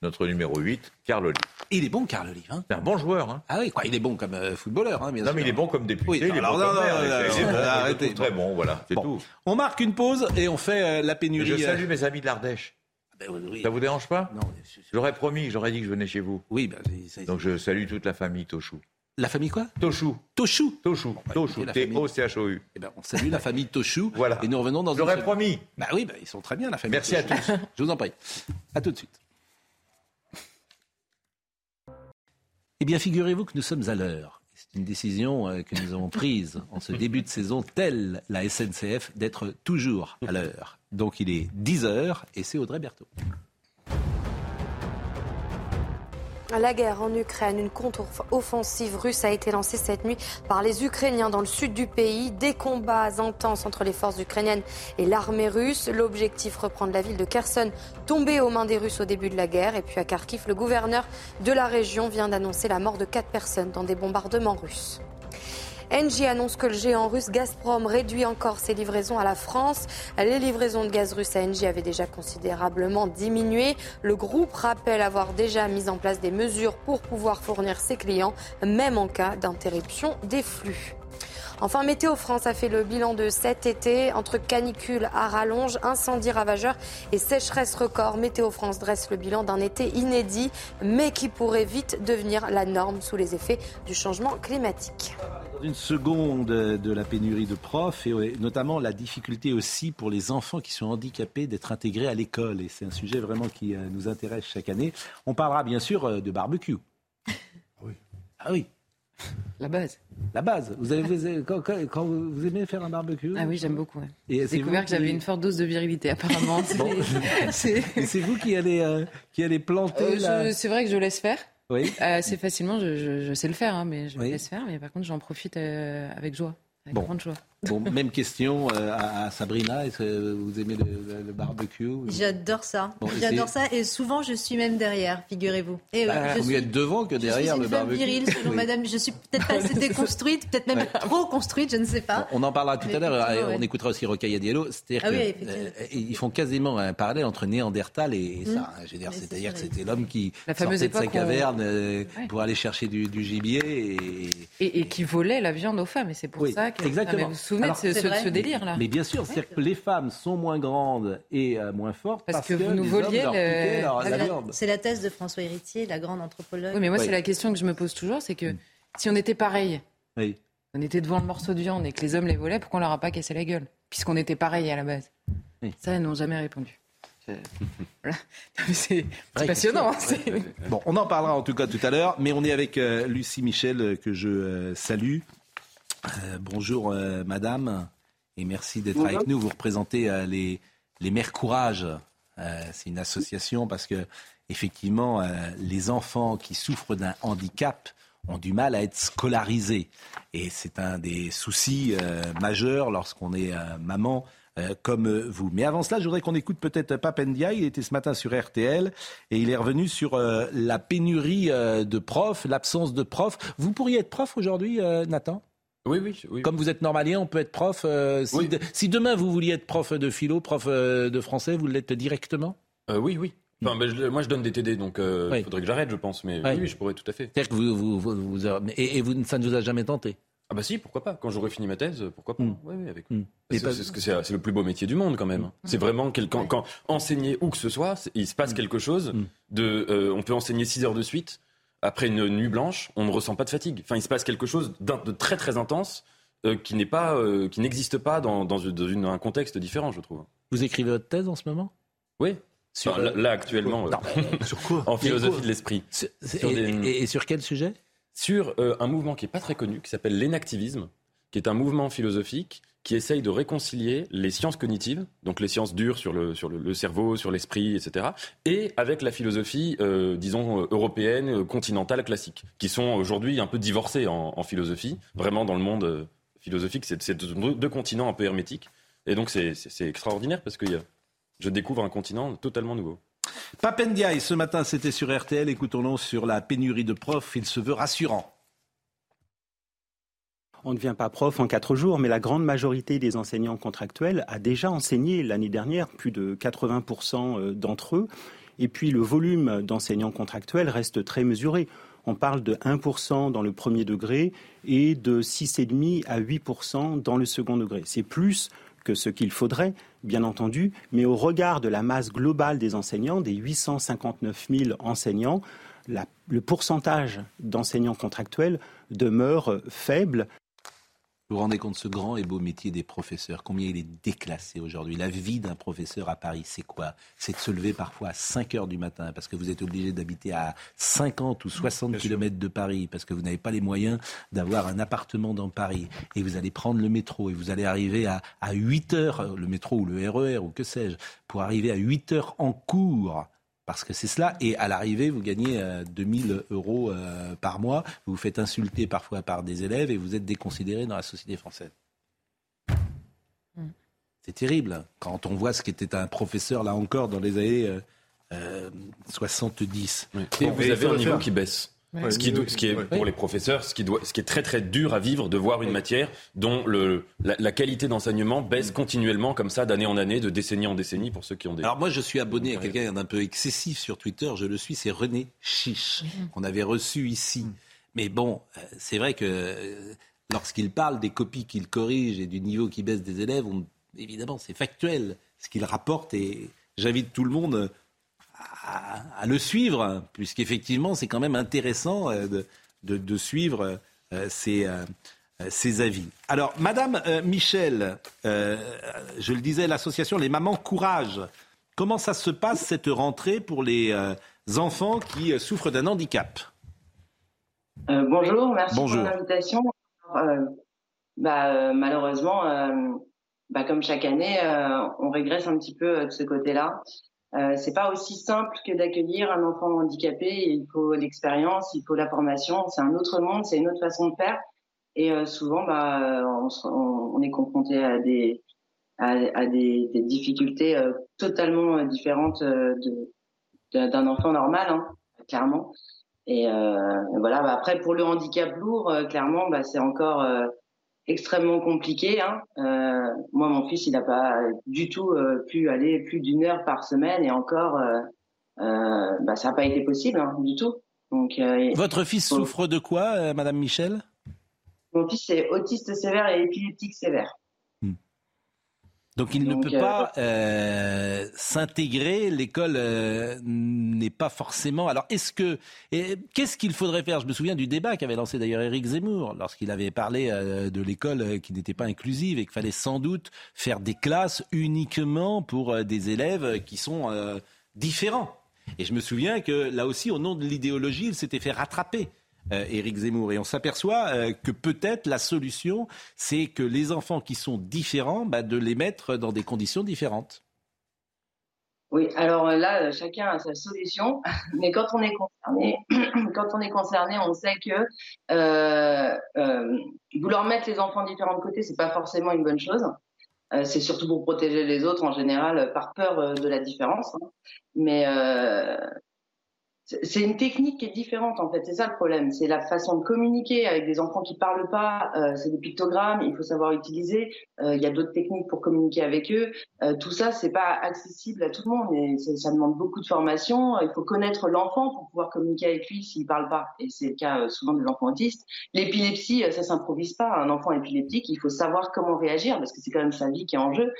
Speaker 18: Notre numéro 8, Carl Oli.
Speaker 1: Il est bon, Carl Olive. Hein
Speaker 18: C'est un bon joueur. Hein.
Speaker 1: ah oui, quoi, il est bon comme euh, footballeur, hein, bien
Speaker 18: Non,
Speaker 1: sûr.
Speaker 18: mais il est bon comme député,
Speaker 1: Oui,
Speaker 18: il est
Speaker 1: alors,
Speaker 18: bon
Speaker 1: non,
Speaker 18: comme
Speaker 1: non,
Speaker 18: maire.
Speaker 1: non,
Speaker 18: il est- bon,
Speaker 1: arrêtez.
Speaker 18: Très bon, voilà, c'est
Speaker 1: Bon.
Speaker 18: tout.
Speaker 1: On marque une pause et on fait euh, la pénurie.
Speaker 18: Je
Speaker 1: euh,
Speaker 18: salue mes amis de l'Ardèche.
Speaker 1: ben oui.
Speaker 18: Ça vous dérange pas?
Speaker 1: Non,
Speaker 18: J'aurais promis, j'aurais dit que je venais chez vous.
Speaker 1: oui, ben,
Speaker 18: Donc je salue toute la famille Tochou.
Speaker 1: La famille quoi?
Speaker 18: Tochou.
Speaker 1: Tochou.
Speaker 18: Tochou.
Speaker 1: bah,
Speaker 18: Tochou.
Speaker 1: Eh ben, on salue la famille Tochou.
Speaker 18: Voilà.
Speaker 1: Et nous revenons dans une
Speaker 18: J'aurais promis.
Speaker 1: Bah oui, bah, ils sont très bien, la famille.
Speaker 18: Merci à tous.
Speaker 1: Je vous en prie. À tout de suite. Eh bien, figurez-vous que nous sommes à l'heure. C'est une décision euh, que nous avons prise en ce début de saison, telle la SNCF, d'être toujours à l'heure. Donc il est 10 heures et c'est Audrey Berthaud.
Speaker 2: La guerre en Ukraine, une contre-offensive russe a été lancée cette nuit par les Ukrainiens dans le sud du pays. Des combats intenses entre les forces ukrainiennes et l'armée russe. L'objectif, reprendre la ville de Kherson, tombée aux mains des Russes au début de la guerre. Et puis à Kharkiv, le gouverneur de la région vient d'annoncer la mort de quatre personnes dans des bombardements russes. Engie annonce que le géant russe Gazprom réduit encore ses livraisons à la France. Les livraisons de gaz russe à Engie avaient déjà considérablement diminué. Le groupe rappelle avoir déjà mis en place des mesures pour pouvoir fournir ses clients, même en cas d'interruption des flux. Enfin, Météo France a fait le bilan de cet été. Entre canicule à rallonge, incendie ravageur et sécheresse record, Météo France dresse le bilan d'un été inédit, mais qui pourrait vite devenir la norme sous les effets du changement climatique.
Speaker 1: Une seconde de la pénurie de profs et notamment la difficulté aussi pour les enfants qui sont handicapés d'être intégrés à l'école. Et c'est un sujet vraiment qui euh, nous intéresse chaque année. On parlera bien sûr euh, de barbecue.
Speaker 5: Oui.
Speaker 1: Ah oui.
Speaker 8: La base.
Speaker 1: La base. Vous, avez, quand, vous aimez faire un barbecue?
Speaker 8: Ah oui, j'aime beaucoup. J'ai découvert que j'avais une forte dose de virilité, apparemment.
Speaker 1: c'est vous qui allez, euh, qui allez planter.
Speaker 8: C'est vrai que je laisse faire. Oui. assez euh, facilement, je, sais le faire, hein, mais je laisse faire. Mais par contre, j'en profite euh, avec joie, avec grande joie.
Speaker 1: Bon, même question euh, à, Sabrina. Est-ce que vous aimez le, barbecue
Speaker 10: J'adore ça. J'adore ça et souvent je suis même derrière, figurez-vous. Et
Speaker 1: bah, je suis, devant que derrière le barbecue.
Speaker 10: Virile, selon Madame. Je suis peut-être pas assez déconstruite, peut-être même trop construite, je ne sais pas.
Speaker 1: On en parlera tout à l'heure. On écoutera aussi Rocaille Diallo. C'est-à-dire ah qu'ils font quasiment un parallèle entre Néandertal et, ça. Mm. Hein. Je dire, c'est-à-dire que c'était l'homme qui La sortait de sa caverne euh, pour aller chercher du, gibier
Speaker 8: et... et, qui volait la viande aux femmes. Et c'est pour ça que
Speaker 1: exactement
Speaker 8: souvenez de ce, délire-là.
Speaker 1: Mais bien sûr, c'est-à-dire que les femmes sont moins grandes et euh, moins fortes parce,
Speaker 8: que, vous nous voliez
Speaker 10: C'est la thèse de François Héritier, la grande anthropologue.
Speaker 8: Oui, mais moi, c'est la question que je me pose toujours, c'est que si on était pareil, on était devant le morceau de viande et que les hommes les volaient, pourquoi on leur a pas cassé la gueule Puisqu'on était pareil à la base. Ça, elles n'ont jamais répondu. C'est passionnant. Hein,
Speaker 1: bon, on en parlera en tout cas tout à l'heure, mais on est avec euh, Lucie Michel euh, que je salue. Euh, bonjour euh, madame et merci d'être avec nous. Vous représentez euh, les, les Mères Courage. c'est une association parce que effectivement les enfants qui souffrent d'un handicap ont du mal à être scolarisés. Et c'est un des soucis majeurs lorsqu'on est maman comme vous. Mais avant cela, je voudrais qu'on écoute peut-être Papendia. Il était ce matin sur RTL et il est revenu sur la pénurie de profs, l'absence de profs. Vous pourriez être prof aujourd'hui, Nathan?
Speaker 7: Oui, oui,
Speaker 1: Comme vous êtes normalien, on peut être prof. Euh, si, demain vous vouliez être prof de philo, prof euh, de français, vous l'êtes directement?
Speaker 7: Euh, Oui, oui. Enfin, ben, moi, je donne des TD, donc il faudrait que j'arrête, je pense. Mais oui, je pourrais tout à fait.
Speaker 1: C'est-à-dire que vous, vous, et, vous, ça ne vous a jamais tenté?
Speaker 7: Ah bah si, pourquoi pas. Quand j'aurai fini ma thèse, pourquoi pas. Hmm. Oui, oui, avec. Hmm. C'est le plus beau métier du monde quand même. Hmm. C'est vraiment quand, quand, enseigner où que ce soit, il se passe quelque chose. De, on peut enseigner 6 heures de suite après une nuit blanche, on ne ressent pas de fatigue. Enfin, il se passe quelque chose de très très intense euh, qui n'est pas, euh, qui n'existe pas dans, dans, un contexte différent, je trouve.
Speaker 1: Vous écrivez votre thèse en ce moment?
Speaker 7: Oui. Sur, là, actuellement.
Speaker 1: Euh, sur quoi?
Speaker 7: En philosophie de l'esprit.
Speaker 1: Et, sur quel sujet?
Speaker 7: Sur un mouvement qui est pas très connu, qui s'appelle l'énactivisme, qui est un mouvement philosophique qui essaye de réconcilier les sciences cognitives, donc les sciences dures sur le, sur le, cerveau, sur l'esprit, etc., et avec la philosophie, euh, disons, euh, européenne, euh, continentale, classique, qui sont aujourd'hui un peu divorcées en, philosophie. Vraiment, dans le monde philosophique, c'est deux, continents un peu hermétiques. Et donc, c'est extraordinaire parce que je découvre un continent totalement nouveau.
Speaker 1: Papendiaï, ce matin, c'était sur RTL. Écoutons-le sur la pénurie de profs. Il se veut rassurant.
Speaker 21: On ne devient pas prof en quatre jours, mais la grande majorité des enseignants contractuels a déjà enseigné l'année dernière, plus de 80% euh, d'entre eux. Et puis le volume d'enseignants contractuels reste très mesuré. On parle de 1% dans le premier degré et de 6,5 à 8% dans le second degré. C'est plus que ce qu'il faudrait, bien entendu, mais au regard de la masse globale des enseignants, des 859 000 enseignants, le pourcentage d'enseignants contractuels demeure faible.
Speaker 1: Vous vous rendez compte ce grand et beau métier des professeurs, combien il est déclassé aujourd'hui. La vie d'un professeur à Paris, c'est quoi? C'est de se lever parfois à 5 heures du matin parce que vous êtes obligé d'habiter à 50 ou 60 kilomètres de Paris parce que vous n'avez pas les moyens d'avoir un appartement dans Paris. Et vous allez prendre le métro et vous allez arriver à, à 8 heures, le métro ou le RER e ou que sais-je, pour arriver à 8 heures en cours parce que c'est cela. Et à l'arrivée, vous gagnez 2000 euros par mois. Vous vous faites insulter parfois par des élèves et vous êtes déconsidéré dans la société française. Hmm. C'est terrible quand on voit ce qu'était un professeur, là encore, dans les années 70.
Speaker 7: Et vous avez un niveau qui baisse. Ce, qui, ce, qui, est pour les professeurs, ce qui, doit, ce qui est très très dur à vivre, de voir une matière dont le, la, qualité d'enseignement baisse continuellement comme ça d'année en année, de décennie en décennie pour ceux qui ont des.
Speaker 1: Alors moi je suis abonné à quelqu'un d'un peu excessif sur Twitter, je le suis, c'est René Chiche qu'on avait reçu ici. Mm. Mais bon, euh, c'est vrai que euh, lorsqu'il parle des copies qu'il corrige et du niveau qui baisse des élèves, évidemment c'est factuel. Ce qu'il rapporte et j'invite tout le monde à, le suivre, puisqu'effectivement, c'est quand même intéressant euh, de, suivre euh, euh, ces, avis. Alors, Madame Michel, je le disais, l'association Les Mamans Courage, comment ça se passe cette rentrée pour les enfants qui souffrent d'un handicap?
Speaker 22: Bonjour, merci pour l'invitation. Bah, malheureusement, bah, comme chaque année, on régresse un petit peu de ce côté-là. Euh, c'est pas aussi simple que d'accueillir un enfant handicapé. Il faut l'expérience, il faut la formation. C'est un autre monde, c'est une autre façon de faire. Et euh, souvent, bah, on, est confronté à des à, des, difficultés euh, totalement différentes de, d'un enfant normal, hein, clairement. Et voilà. Bah, après, pour le handicap lourd, clairement, bah, c'est encore extrêmement compliqué. Hein. Euh, moi, mon fils, il n'a pas du tout euh, pu aller plus d'une heure par semaine et encore, euh, bah, ça n'a pas été possible hein, du tout. Donc,
Speaker 1: Votre fils souffre de quoi, Madame Michel?
Speaker 22: Mon fils est autiste sévère et épileptique sévère.
Speaker 1: Donc il ne peut pas euh, euh, s'intégrer. L'école euh, n'est pas forcément. Alors est-ce que qu'est-ce qu'il faudrait faire? Je me souviens du débat qu'avait lancé d'ailleurs Éric Zemmour lorsqu'il avait parlé de l'école qui n'était pas inclusive et qu'il fallait sans doute faire des classes uniquement pour des élèves qui sont différents. Et je me souviens que là aussi, au nom de l'idéologie, il s'était fait rattraper. Euh, Éric Zemmour. Et on s'aperçoit euh, que peut-être la solution, c'est que les enfants qui sont différents, bah, de les mettre dans des conditions différentes.
Speaker 22: Oui, alors euh, là, chacun a sa solution, mais quand on est concerné, quand on est concerné, on sait que vouloir mettre les enfants différents de côté, c'est pas forcément une bonne chose. c'est surtout pour protéger les autres en général par peur de la différence. Hein. Mais c'est une technique qui est différente en fait, c'est ça le problème. C'est la façon de communiquer avec des enfants qui parlent pas. Euh, c'est des pictogrammes, il faut savoir utiliser. Euh, il y a d'autres techniques pour communiquer avec eux. Euh, tout ça, c'est pas accessible à tout le monde et ça demande beaucoup de formation. Il faut connaître l'enfant pour pouvoir communiquer avec lui s'il parle pas. Et c'est le cas souvent des enfants autistes. L'épilepsie, ça s'improvise pas. Un enfant épileptique, il faut savoir comment réagir parce que c'est quand même sa vie qui est en jeu.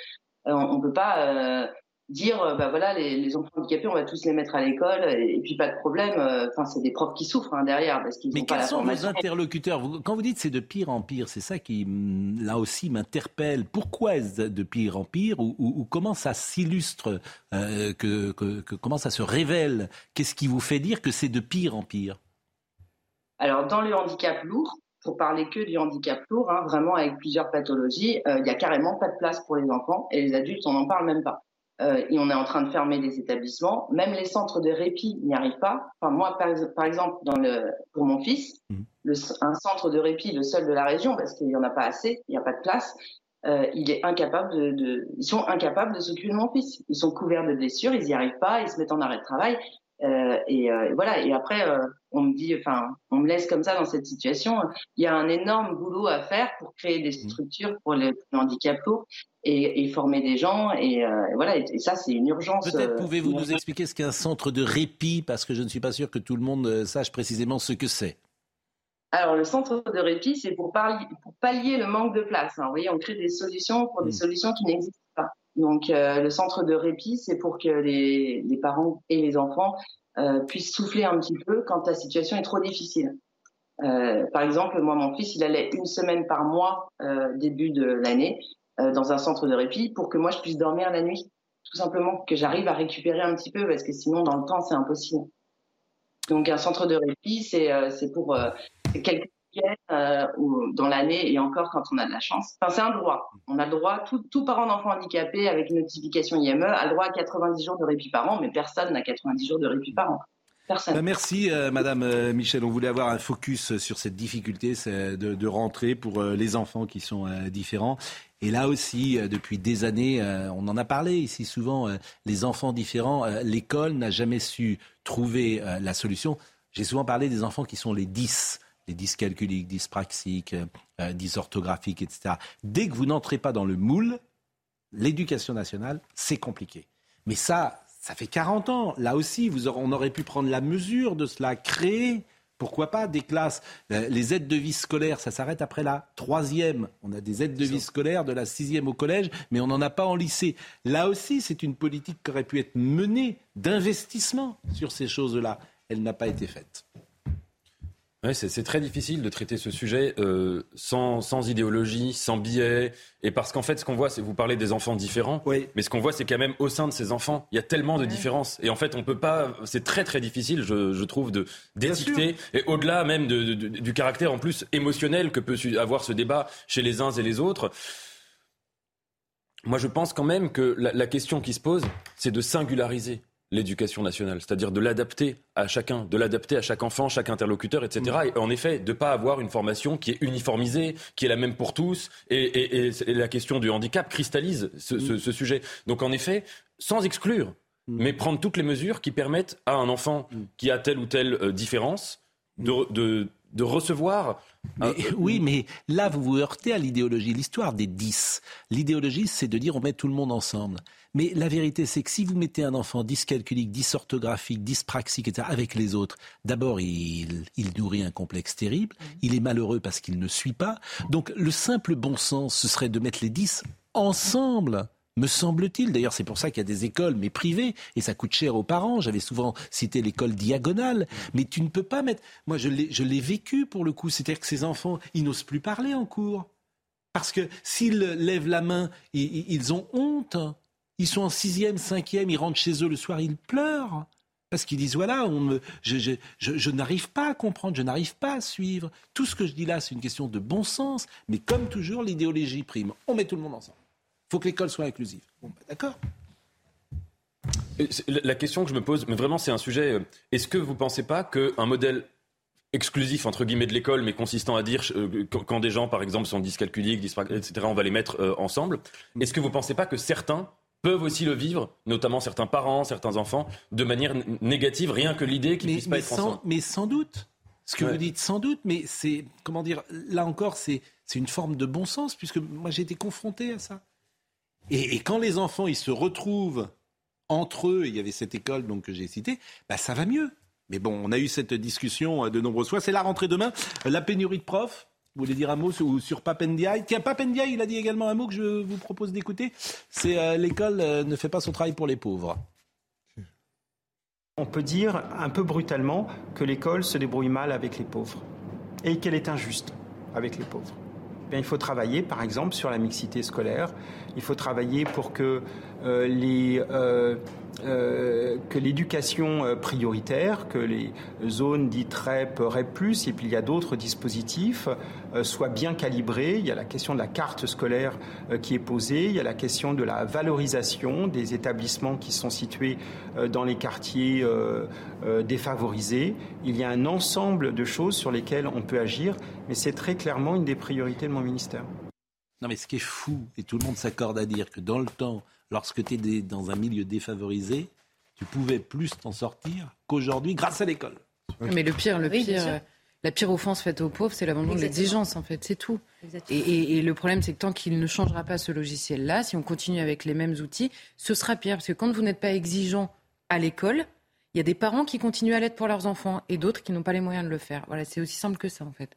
Speaker 22: on peut pas dire euh, bah voilà les, les, enfants handicapés on va tous les mettre à l'école et, puis pas de problème euh, enfin c'est des profs qui souffrent hein, derrière parce qu'ils
Speaker 1: mais
Speaker 22: quels
Speaker 1: sont vos interlocuteurs? Quand vous dites c'est de pire en pire c'est ça qui mm, là aussi m'interpelle. Pourquoi est-ce de pire en pire ou, ou, comment ça s'illustre euh, que, que, que, comment ça se révèle? Qu'est-ce qui vous fait dire que c'est de pire en pire?
Speaker 22: Alors dans le handicap lourd pour parler que du handicap lourd, hein, vraiment avec plusieurs pathologies, il y a carrément pas de place pour les enfants et les adultes, on n'en parle même pas euh, et on est en train de fermer des établissements. Même les centres de répit n'y arrivent pas. Enfin, moi, par, par, exemple, dans le, pour mon fils, mmh. le, un centre de répit, le seul de la région, parce qu'il n'y en a pas assez, il n'y a pas de place, euh, il est incapable de, de, ils sont incapables de s'occuper de mon fils. Ils sont couverts de blessures, ils n'y arrivent pas, ils se mettent en arrêt de travail. Euh, et, euh, voilà. Et après, euh, on me dit, enfin, on me laisse comme ça dans cette situation. Il y a un énorme boulot à faire pour créer des mmh. structures pour les, handicap lourds et, et, former des gens. Et, voilà. Et, ça, c'est une urgence.
Speaker 1: Peut-être pouvez-vous nous expliquer ce qu'est un centre de répit, parce que je ne suis pas sûr que tout le monde sache précisément ce que c'est.
Speaker 22: Alors, le centre de répit, c'est pour, pour, pallier le manque de place. Hein. Vous voyez, on crée des solutions pour des mmh. solutions qui n'existent pas. Donc, euh, le centre de répit, c'est pour que les, parents et les enfants euh, puissent souffler un petit peu quand la situation est trop difficile. Euh, par exemple, moi, mon fils, il allait une semaine par mois début de l'année dans un centre de répit pour que moi, je puisse dormir la nuit. Tout simplement, que j'arrive à récupérer un petit peu parce que sinon, dans le temps, c'est impossible. Donc, un centre de répit, c'est pour quelqu'un week-end ou dans l'année et encore quand on a de la chance. Enfin, c'est un droit. On a le droit, tout, parent d'enfant handicapé avec une notification IME a le droit à 90 jours de répit par an, mais personne n'a 90 jours de répit par an.
Speaker 1: Bah, merci, euh, Madame euh, Michel. On voulait avoir un focus sur cette difficulté de, de rentrer pour euh, les enfants qui sont différents. Et là aussi, depuis des années, on en a parlé ici souvent, les enfants différents, l'école n'a jamais su trouver la solution. J'ai souvent parlé des enfants qui sont les 10 les dyscalculiques, dyspraxiques, dysorthographiques, etc. Dès que vous n'entrez pas dans le moule, l'éducation nationale, c'est compliqué. Mais ça, ça fait 40 ans. Là aussi, vous on aurait pu prendre la mesure de cela, créer, pourquoi pas, des classes. Euh, les aides de vie scolaire, ça s'arrête après la troisième. On a des aides de vie scolaire de la sixième au collège, mais on n'en a pas en lycée. Là aussi, c'est une politique qui aurait pu être menée d'investissement sur ces choses-là. Elle n'a pas été faite
Speaker 7: c'est très difficile de traiter ce sujet euh, sans, sans, idéologie, sans biais. Et parce qu'en fait, ce qu'on voit, c'est vous parlez des enfants différents. Mais ce qu'on voit, c'est quand même au sein de ces enfants, il y a tellement de différences. Et en fait, on peut pas. C'est très très difficile, je, je trouve, de d'étiqueter. Et au-delà même de, du caractère en plus émotionnel que peut avoir ce débat chez les uns et les autres. Moi, je pense quand même que la, la question qui se pose, c'est de singulariser l'éducation nationale, c'est-à-dire de l'adapter à chacun, de l'adapter à chaque enfant, chaque interlocuteur, etc. Et en effet, de ne pas avoir une formation qui est uniformisée, qui est la même pour tous. Et, la question du handicap cristallise ce, sujet. Donc en effet, sans exclure, mais prendre toutes les mesures qui permettent à un enfant qui a telle ou telle euh, différence de, de recevoir.
Speaker 1: oui, mais là, vous vous heurtez à l'idéologie. L'histoire des 10. L'idéologie, c'est de dire on met tout le monde ensemble. Mais la vérité, c'est que si vous mettez un enfant dyscalculique, dysorthographique, dyspraxique, etc., avec les autres, d'abord, il, il, nourrit un complexe terrible. Il est malheureux parce qu'il ne suit pas. Donc, le simple bon sens, ce serait de mettre les 10 ensemble me semble-t-il. D'ailleurs, c'est pour ça qu'il y a des écoles, mais privées, et ça coûte cher aux parents. J'avais souvent cité l'école diagonale, mais tu ne peux pas mettre. Moi, je l'ai vécu pour le coup. C'est-à-dire que ces enfants, ils n'osent plus parler en cours. Parce que s'ils lèvent la main, ils ont honte. Ils sont en sixième, cinquième, ils rentrent chez eux le soir, ils pleurent. Parce qu'ils disent, voilà, on je, n'arrive pas à comprendre, je n'arrive pas à suivre. Tout ce que je dis là, c'est une question de bon sens. Mais comme toujours, l'idéologie prime. On met tout le monde ensemble. Il faut que l'école soit inclusive. Bah, d'accord.
Speaker 7: La question que je me pose, mais vraiment c'est un sujet, euh, est-ce que vous ne pensez pas qu'un modèle exclusif entre guillemets de l'école, mais consistant à dire euh, quand des gens, par exemple, sont dyscalculiques, etc., on va les mettre euh, ensemble. Est-ce que vous ne pensez pas que certains peuvent aussi le vivre, notamment certains parents, certains enfants, de manière négative, rien que l'idée qu'ils puissent pas être
Speaker 1: sans,
Speaker 7: ensemble.
Speaker 1: Mais sans doute. Ce que vous dites, sans doute, mais c'est, comment dire, là encore, c'est, c'est une forme de bon sens, puisque moi j'ai été confronté à ça. Et, quand les enfants, ils se retrouvent entre eux, il y avait cette école donc, que j'ai citée, bah, ça va mieux. Mais bon, on a eu cette discussion euh, de nombreuses fois. C'est la rentrée demain. La pénurie de profs, vous voulez dire un mot sur, sur Papendiaï? Tiens, Papendiaï, il a dit également un mot que je vous propose d'écouter. C'est euh, l'école euh, ne fait pas son travail pour les pauvres.
Speaker 21: On peut dire un peu brutalement que l'école se débrouille mal avec les pauvres et qu'elle est injuste avec les pauvres. Eh il faut travailler, par exemple, sur la mixité scolaire. Il faut travailler pour que les euh, que l'éducation euh, prioritaire, que les zones dites REP, REP+, et puis il y a d'autres dispositifs, euh, soient bien calibrés. Il y a la question de la carte scolaire qui est posée, il y a la question de la valorisation des établissements qui sont situés dans les quartiers défavorisés. Il y a un ensemble de choses sur lesquelles on peut agir, mais c'est très clairement une des priorités de mon ministère.
Speaker 1: Non mais ce qui est fou, et tout le monde s'accorde à dire que dans le temps, lorsque tu es dans un milieu défavorisé, tu pouvais plus t'en sortir qu'aujourd'hui grâce à l'école.
Speaker 8: Mais le pire, le pire, la pire offense faite aux pauvres, c'est l'abandon de l'exigence, en fait, c'est tout. Et, le problème, c'est que tant qu'il ne changera pas ce logiciel-là, si on continue avec les mêmes outils, ce sera pire. Parce que quand vous n'êtes pas exigeant à l'école, il y a des parents qui continuent à l'être pour leurs enfants et d'autres qui n'ont pas les moyens de le faire. Voilà, c'est aussi simple que ça, en fait.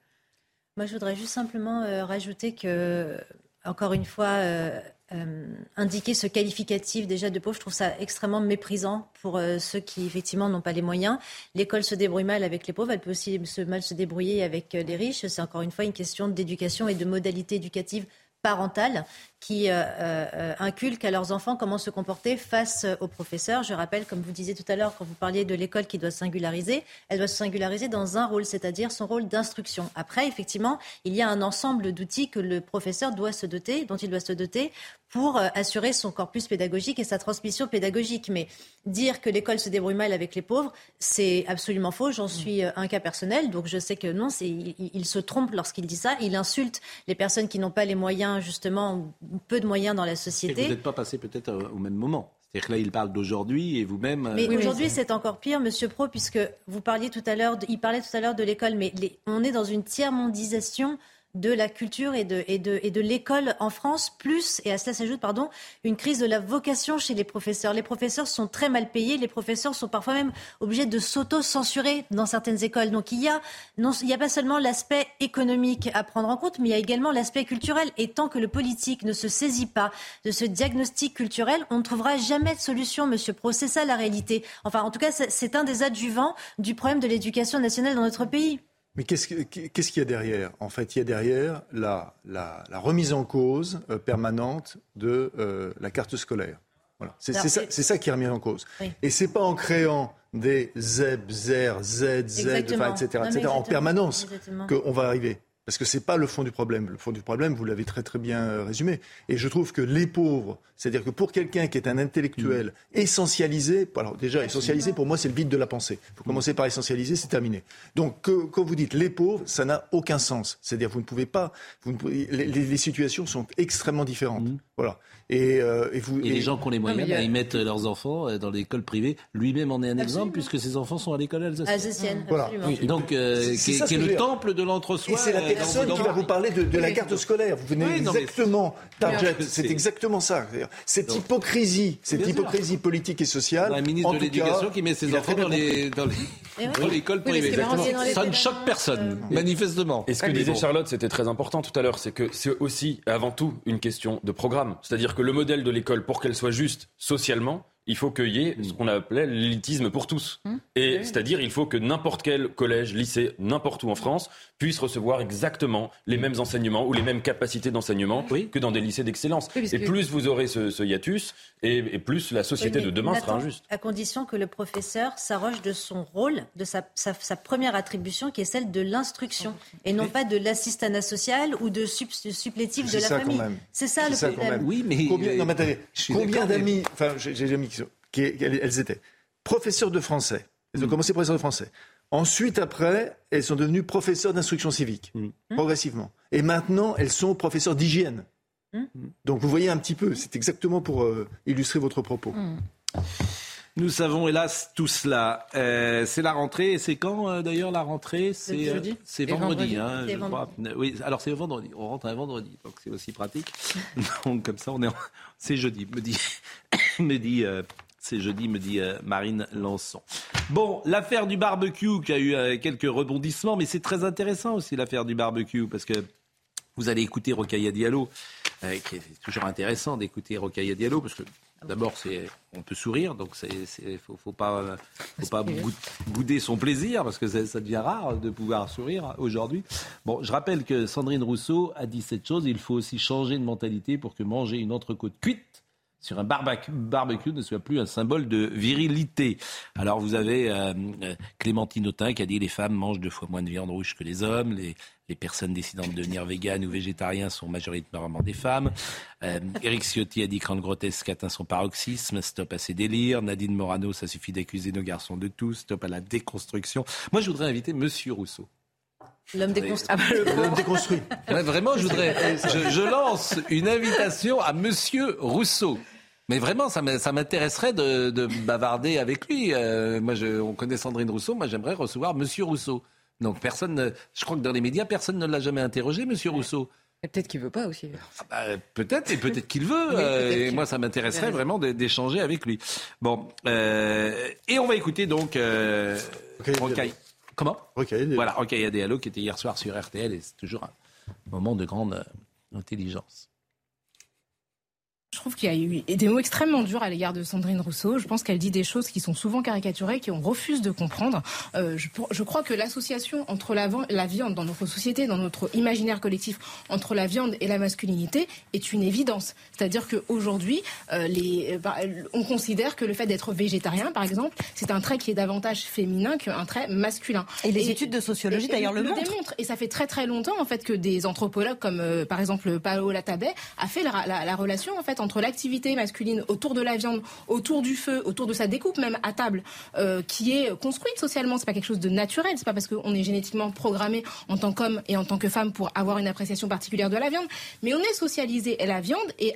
Speaker 10: Moi, je voudrais juste simplement euh, rajouter que, encore une fois, euh, euh, indiquer ce qualificatif déjà de pauvre, je trouve ça extrêmement méprisant pour euh, ceux qui effectivement n'ont pas les moyens. L'école se débrouille mal avec les pauvres, elle peut aussi se mal se débrouiller avec les riches. C'est encore une fois une question d'éducation et de modalité éducative parentale qui euh, euh, inculquent à leurs enfants comment se comporter face aux professeurs. Je rappelle, comme vous disiez tout à l'heure, quand vous parliez de l'école qui doit singulariser, elle doit se singulariser dans un rôle, c'est-à-dire son rôle d'instruction. Après, effectivement, il y a un ensemble d'outils que le professeur doit se doter, dont il doit se doter pour euh, assurer son corpus pédagogique et sa transmission pédagogique. Mais dire que l'école se débrouille mal avec les pauvres, c'est absolument faux. J'en suis un cas personnel, donc je sais que non, il, il, se trompe lorsqu'il dit ça. Il insulte les personnes qui n'ont pas les moyens, justement, peu de moyens dans la société.
Speaker 1: Et vous n'êtes pas passé peut-être au même moment. C'est-à-dire que là, il parle d'aujourd'hui et vous-même.
Speaker 10: Euh, mais aujourd'hui, c'est encore pire, Monsieur Pro, puisque vous parliez tout à l'heure, il parlait tout à l'heure de l'école, mais on est dans une tiers-mondisation de la culture et de, et de, et de l'école en France, plus, et à cela s'ajoute, pardon, une crise de la vocation chez les professeurs. Les professeurs sont très mal payés, les professeurs sont parfois même obligés de s'auto-censurer dans certaines écoles. Donc il y a, non, il y a pas seulement l'aspect économique à prendre en compte, mais il y a également l'aspect culturel. Et tant que le politique ne se saisit pas de ce diagnostic culturel, on ne trouvera jamais de solution, Monsieur Pro. C'est ça la réalité. Enfin, en tout cas, c'est un des adjuvants du problème de l'éducation nationale dans notre pays.
Speaker 5: Mais qu'est-ce qu'il y a derrière? En fait, il y a derrière la, remise en cause euh, permanente de euh, la carte scolaire. Voilà. C'est ça, qui est remis en cause. Et c'est pas en créant des ZEB, ZER, Z, Z, etc., en permanence qu'on va arriver. Parce que ce n'est pas le fond du problème. Le fond du problème, vous l'avez très très bien euh, résumé. Et je trouve que les pauvres, c'est-à-dire que pour quelqu'un qui est un intellectuel mm. essentialisé, alors déjà essentialisé pour moi c'est le vide de la pensée. Il faut commencer par essentialiser, c'est terminé. Donc quand vous dites les pauvres, ça n'a aucun sens. C'est-à-dire vous ne pouvez pas, vous les, situations sont extrêmement différentes. Mm. Voilà.
Speaker 1: Et, euh, et, vous, et, les gens qui ont les moyens, ils mettent leurs enfants euh, dans l'école privée. Lui-même en est un exemple puisque ses enfants sont à l'école alsacienne.
Speaker 10: Alsacienne, voilà.
Speaker 1: donc, euh, qui, est, le temple de l'entre-soi.
Speaker 5: Et c'est la personne qui va vous parler de, de la carte scolaire. Vous venez exactement, target. C'est exactement ça. Cette hypocrisie, cette hypocrisie politique et sociale.
Speaker 1: Un ministre de l'Éducation qui met ses enfants dans les dans l'école privée. Ça ne choque personne, manifestement.
Speaker 7: Et ce que disait Charlotte, c'était très important tout à l'heure, c'est que c'est aussi avant tout une question de programme. C'est-à-dire que le modèle de l'école, pour qu'elle soit juste socialement, il faut qu'il y ait ce qu'on appelait l'élitisme pour tous. Mmh. Et c'est-à-dire, il faut que n'importe quel collège, lycée, n'importe où en France, puisse recevoir exactement les mêmes enseignements ou les mêmes capacités d'enseignement que dans des lycées d'excellence. et plus vous aurez ce, hiatus, et, plus la société de demain sera injuste.
Speaker 10: À condition que le professeur s'arroge de son rôle, de sa, première attribution, qui est celle de l'instruction, et non pas de l'assistanat social ou de supplétif de la famille. C'est ça, le problème.
Speaker 5: Oui, mais combien, non, mais combien d'amis, enfin, j'ai qui, elles étaient professeurs de français. Elles ont mm. commencé professeurs de français. Ensuite, après, elles sont devenues professeurs d'instruction civique, mm. Mm. progressivement. Et maintenant, elles sont professeurs d'hygiène. Donc vous voyez un petit peu, c'est exactement pour euh, illustrer votre propos.
Speaker 1: Nous savons hélas tout cela. Euh, c'est la rentrée. Et c'est quand euh, d'ailleurs la rentrée? C'est c'est vendredi. Hein, Oui, alors c'est vendredi. On rentre un vendredi, donc c'est aussi pratique. donc comme ça, on est. C'est jeudi. Me dit, me dit c'est jeudi, me dit euh, Marine Lançon. Bon, l'affaire du barbecue qui a eu euh, quelques rebondissements, mais c'est très intéressant aussi l'affaire du barbecue parce que vous allez écouter Rocaille Diallo, euh, qui est toujours intéressant d'écouter Rocaille Diallo parce que D'abord, on peut sourire, donc il faut, faut pas, faut pas bouder son plaisir parce que ça, devient rare de pouvoir sourire aujourd'hui. Bon, je rappelle que Sandrine Rousseau a dit cette chose. Il faut aussi changer de mentalité pour que manger une entrecôte cuite sur un barbecue, ne soit plus un symbole de virilité. Alors vous avez euh, euh, Clémentine Autain qui a dit les femmes mangent deux fois moins de viande rouge que les hommes, les, personnes décidant de devenir véganes ou végétariens sont majoritairement des femmes. Euh, Eric Ciotti a dit quand le grotesque atteint son paroxysme, stop à ses délires. Nadine Morano, ça suffit d'accuser nos garçons de tout, stop à la déconstruction. Moi je voudrais inviter Monsieur Rousseau.
Speaker 10: L'homme déconstruit.
Speaker 5: L'homme déconstruit.
Speaker 1: vraiment, je voudrais. Je, lance une invitation à Monsieur Rousseau. Mais vraiment, ça m'intéresserait de, bavarder avec lui. Euh, moi, je, on connaît Sandrine Rousseau. Moi, j'aimerais recevoir Monsieur Rousseau. Donc, personne. je crois que dans les médias, personne ne l'a jamais interrogé, Monsieur Rousseau.
Speaker 8: Peut-être qu'il veut pas aussi.
Speaker 1: Ah bah, peut-être et peut-être qu'il veut. Euh, et moi, ça m'intéresserait vraiment d'échanger avec lui. Bon, euh, et on va écouter donc euh, Comment Voilà, Rocaille Diallo qui était hier soir sur RTL et c'est toujours un moment de grande intelligence.
Speaker 23: Je trouve qu'il y a eu des mots extrêmement durs à l'égard de Sandrine Rousseau. Je pense qu'elle dit des choses qui sont souvent caricaturées, qu'on refuse de comprendre. Euh, je, je, crois que l'association entre la, la, viande dans notre société, dans notre imaginaire collectif, entre la viande et la masculinité est une évidence. C'est-à-dire qu'aujourd'hui, euh, bah, on considère que le fait d'être végétarien, par exemple, c'est un trait qui est davantage féminin qu'un trait masculin.
Speaker 24: Et les études de sociologie d'ailleurs le, le
Speaker 23: démontrent. Et ça fait très très longtemps en fait que des anthropologues comme euh, par exemple Paolo Latabé a fait la, la, la relation en fait entre l'activité masculine autour de la viande, autour du feu, autour de sa découpe même à table, euh, qui est construite socialement. C'est pas quelque chose de naturel. C'est pas parce qu'on est génétiquement programmé en tant qu'homme et en tant que femme pour avoir une appréciation particulière de la viande, mais on est socialisé à la viande et,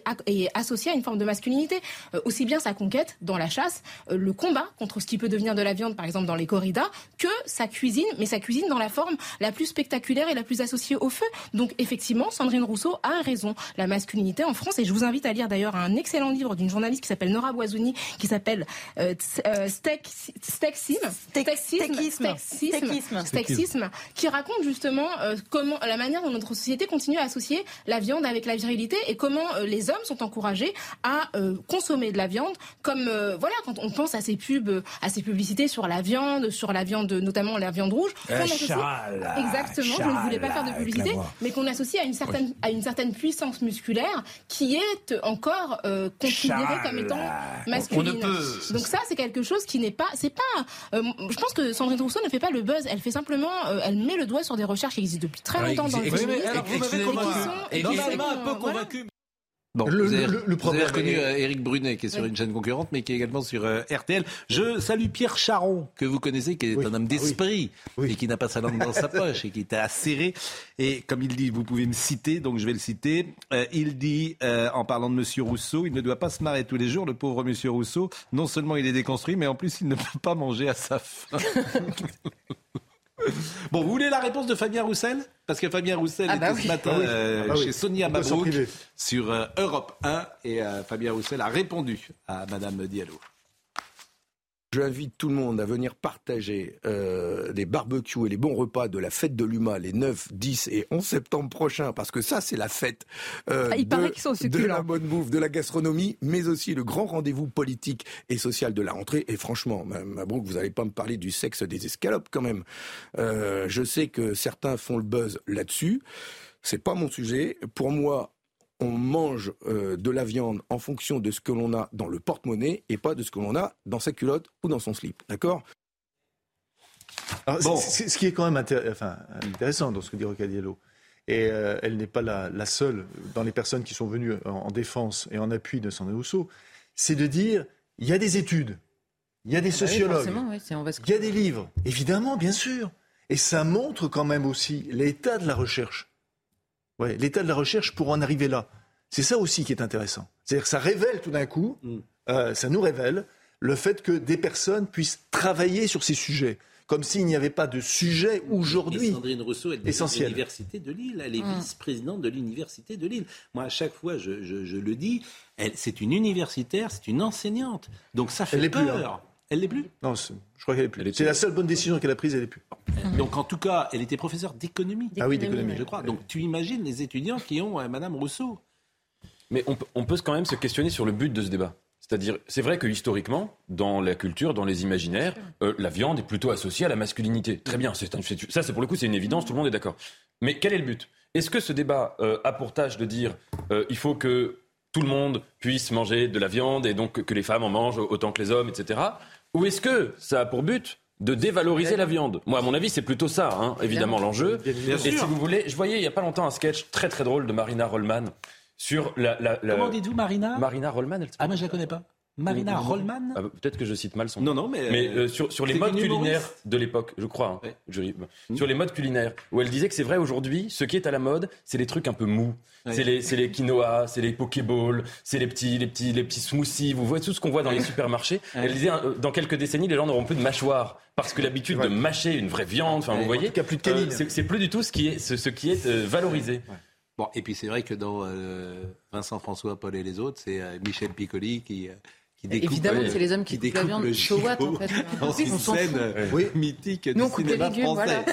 Speaker 23: associé à une forme de masculinité. Euh, aussi bien sa conquête dans la chasse, euh, le combat contre ce qui peut devenir de la viande, par exemple dans les corridas, que sa cuisine, mais sa cuisine dans la forme la plus spectaculaire et la plus associée au feu. Donc effectivement, Sandrine Rousseau a raison. La masculinité en France, et je vous invite à lire d'ailleurs un excellent livre d'une journaliste qui s'appelle Nora Boisouni, qui s'appelle euh, euh Stexisme, qui raconte justement euh, comment la manière dont notre société continue à associer la viande avec la virilité et comment euh, les hommes sont encouragés à consommer de la viande, comme voilà quand on pense à ces pubs, à ces publicités sur la viande, sur la viande, notamment la viande rouge, exactement, je ne voulais pas faire de publicité, mais qu'on associe à une certaine à une certaine puissance musculaire qui est encore euh, considérée comme étant masculine. Donc ça, c'est quelque chose qui n'est pas, c'est pas. Euh, je pense que Sandrine Rousseau ne fait pas le buzz. Elle fait simplement, euh, elle met le doigt sur des recherches qui existent depuis très longtemps dans le féminisme
Speaker 1: et qui sont un peu convaincu. Bon, le, vous, avez, le, vous avez reconnu Eric euh, Brunet, qui est sur une chaîne concurrente, mais qui est également sur euh, RTL. Je salue Pierre Charon, que vous connaissez, qui est un homme d'esprit, et qui n'a pas sa langue dans sa poche, et qui était acéré. Et comme il dit, vous pouvez me citer, donc je vais le citer. Euh, il dit, en parlant de Monsieur Rousseau, il ne doit pas se marrer tous les jours, le pauvre Monsieur Rousseau. Non seulement il est déconstruit, mais en plus il ne peut pas manger à sa faim. Bon, vous voulez la réponse de Fabien Roussel? Parce que Fabien Roussel ah était bah ce matin ah euh, ah bah chez Sonia Mabrouk sur euh, Europe 1 et euh, Fabien Roussel a répondu à Madame Diallo.
Speaker 25: J'invite tout le monde à venir partager euh, des barbecues et les bons repas de la fête de l'UMA les 9, 10 et 11 septembre prochains, parce que ça, c'est la fête euh, ah, de, de, la bonne bouffe, de la gastronomie, mais aussi le grand rendez-vous politique et social de la rentrée. Et franchement, Mabrouk, vous n'allez pas me parler du sexe des escalopes quand même. Euh, je sais que certains font le buzz là-dessus. C'est pas mon sujet. Pour moi, on mange euh, de la viande en fonction de ce que l'on a dans le porte-monnaie et pas de ce que l'on a dans sa culotte ou dans son slip. D'accord?
Speaker 5: Ce qui est quand même intéressant dans ce que dit Rocadiello, et euh, elle n'est pas la, seule dans les personnes qui sont venues en, défense et en appui de Sandrine Rousseau, c'est de dire il y a des études, il y a des ah sociologues, il y a des livres, évidemment, bien sûr. Et ça montre quand même aussi l'état de la recherche l'état de la recherche pour en arriver là. C'est ça aussi qui est intéressant. C'est-à-dire que ça révèle tout d'un coup, mm. euh, ça nous révèle le fait que des personnes puissent travailler sur ces sujets comme s'il n'y avait pas de sujet aujourd'hui
Speaker 1: Sandrine Rousseau, elle est de l'université de Lille. Elle est mm. vice-présidente de l'université de Lille. Moi, à chaque fois, je, le dis, c'est une universitaire, c'est une enseignante. Donc ça fait peur. Elle l'est plus
Speaker 5: Non, je crois qu'elle est plus. C'est la seule bonne décision qu'elle a prise, elle n'est plus.
Speaker 1: Donc en tout cas, elle était professeure d'économie.
Speaker 5: Ah oui, d'économie.
Speaker 1: Je crois. Donc tu imagines les étudiants qui ont euh, Madame Rousseau.
Speaker 7: Mais on, peut quand même se questionner sur le but de ce débat. C'est-à-dire, c'est vrai que historiquement, dans la culture, dans les imaginaires, euh, la viande est plutôt associée à la masculinité. Très bien, c'est ça, c'est pour le coup, c'est une évidence, tout le monde est d'accord. Mais quel est le but? Est-ce que ce débat euh, a pour tâche de dire il faut que tout le monde puisse manger de la viande et donc que les femmes en mangent autant que les hommes, etc. Ou est-ce que ça a pour but de dévaloriser la viande? Moi, à mon avis, c'est plutôt ça, hein, évidemment, l'enjeu. Et si vous voulez, je voyais il n'y a pas longtemps un sketch très très drôle de Marina Rollman sur la. la,
Speaker 1: Comment dites-vous, Marina?
Speaker 7: Marina Rollman.
Speaker 1: ah, moi, je la connais pas. Marina Rollman
Speaker 7: ah, Peut-être que je cite mal son
Speaker 1: nom. Non, non, mais.
Speaker 7: Mais euh, sur, sur les modes culinaires de l'époque, je crois. Hein, hmm. Sur les modes culinaires, où elle disait que c'est vrai aujourd'hui, ce qui est à la mode, c'est les trucs un peu mous. C'est les, les quinoa, c'est les pokéballs, c'est les petits, les, petits, les petits smoothies. Vous voyez tout ce qu'on voit dans les supermarchés. Elle disait, euh, dans quelques décennies, les gens n'auront plus de mâchoire. Parce que l'habitude de mâcher une vraie viande, enfin, vous voyez.
Speaker 5: plus de euh,
Speaker 7: c'est plus du tout ce qui est, ce, qui est valorisé.
Speaker 1: Bon, et puis c'est vrai que dans Vincent François, Paul et les autres, c'est Michel Piccoli qui
Speaker 8: Évidemment, c'est les hommes qui coupent la viande
Speaker 1: en fait. Dans une scène oui. mythique du cinéma français.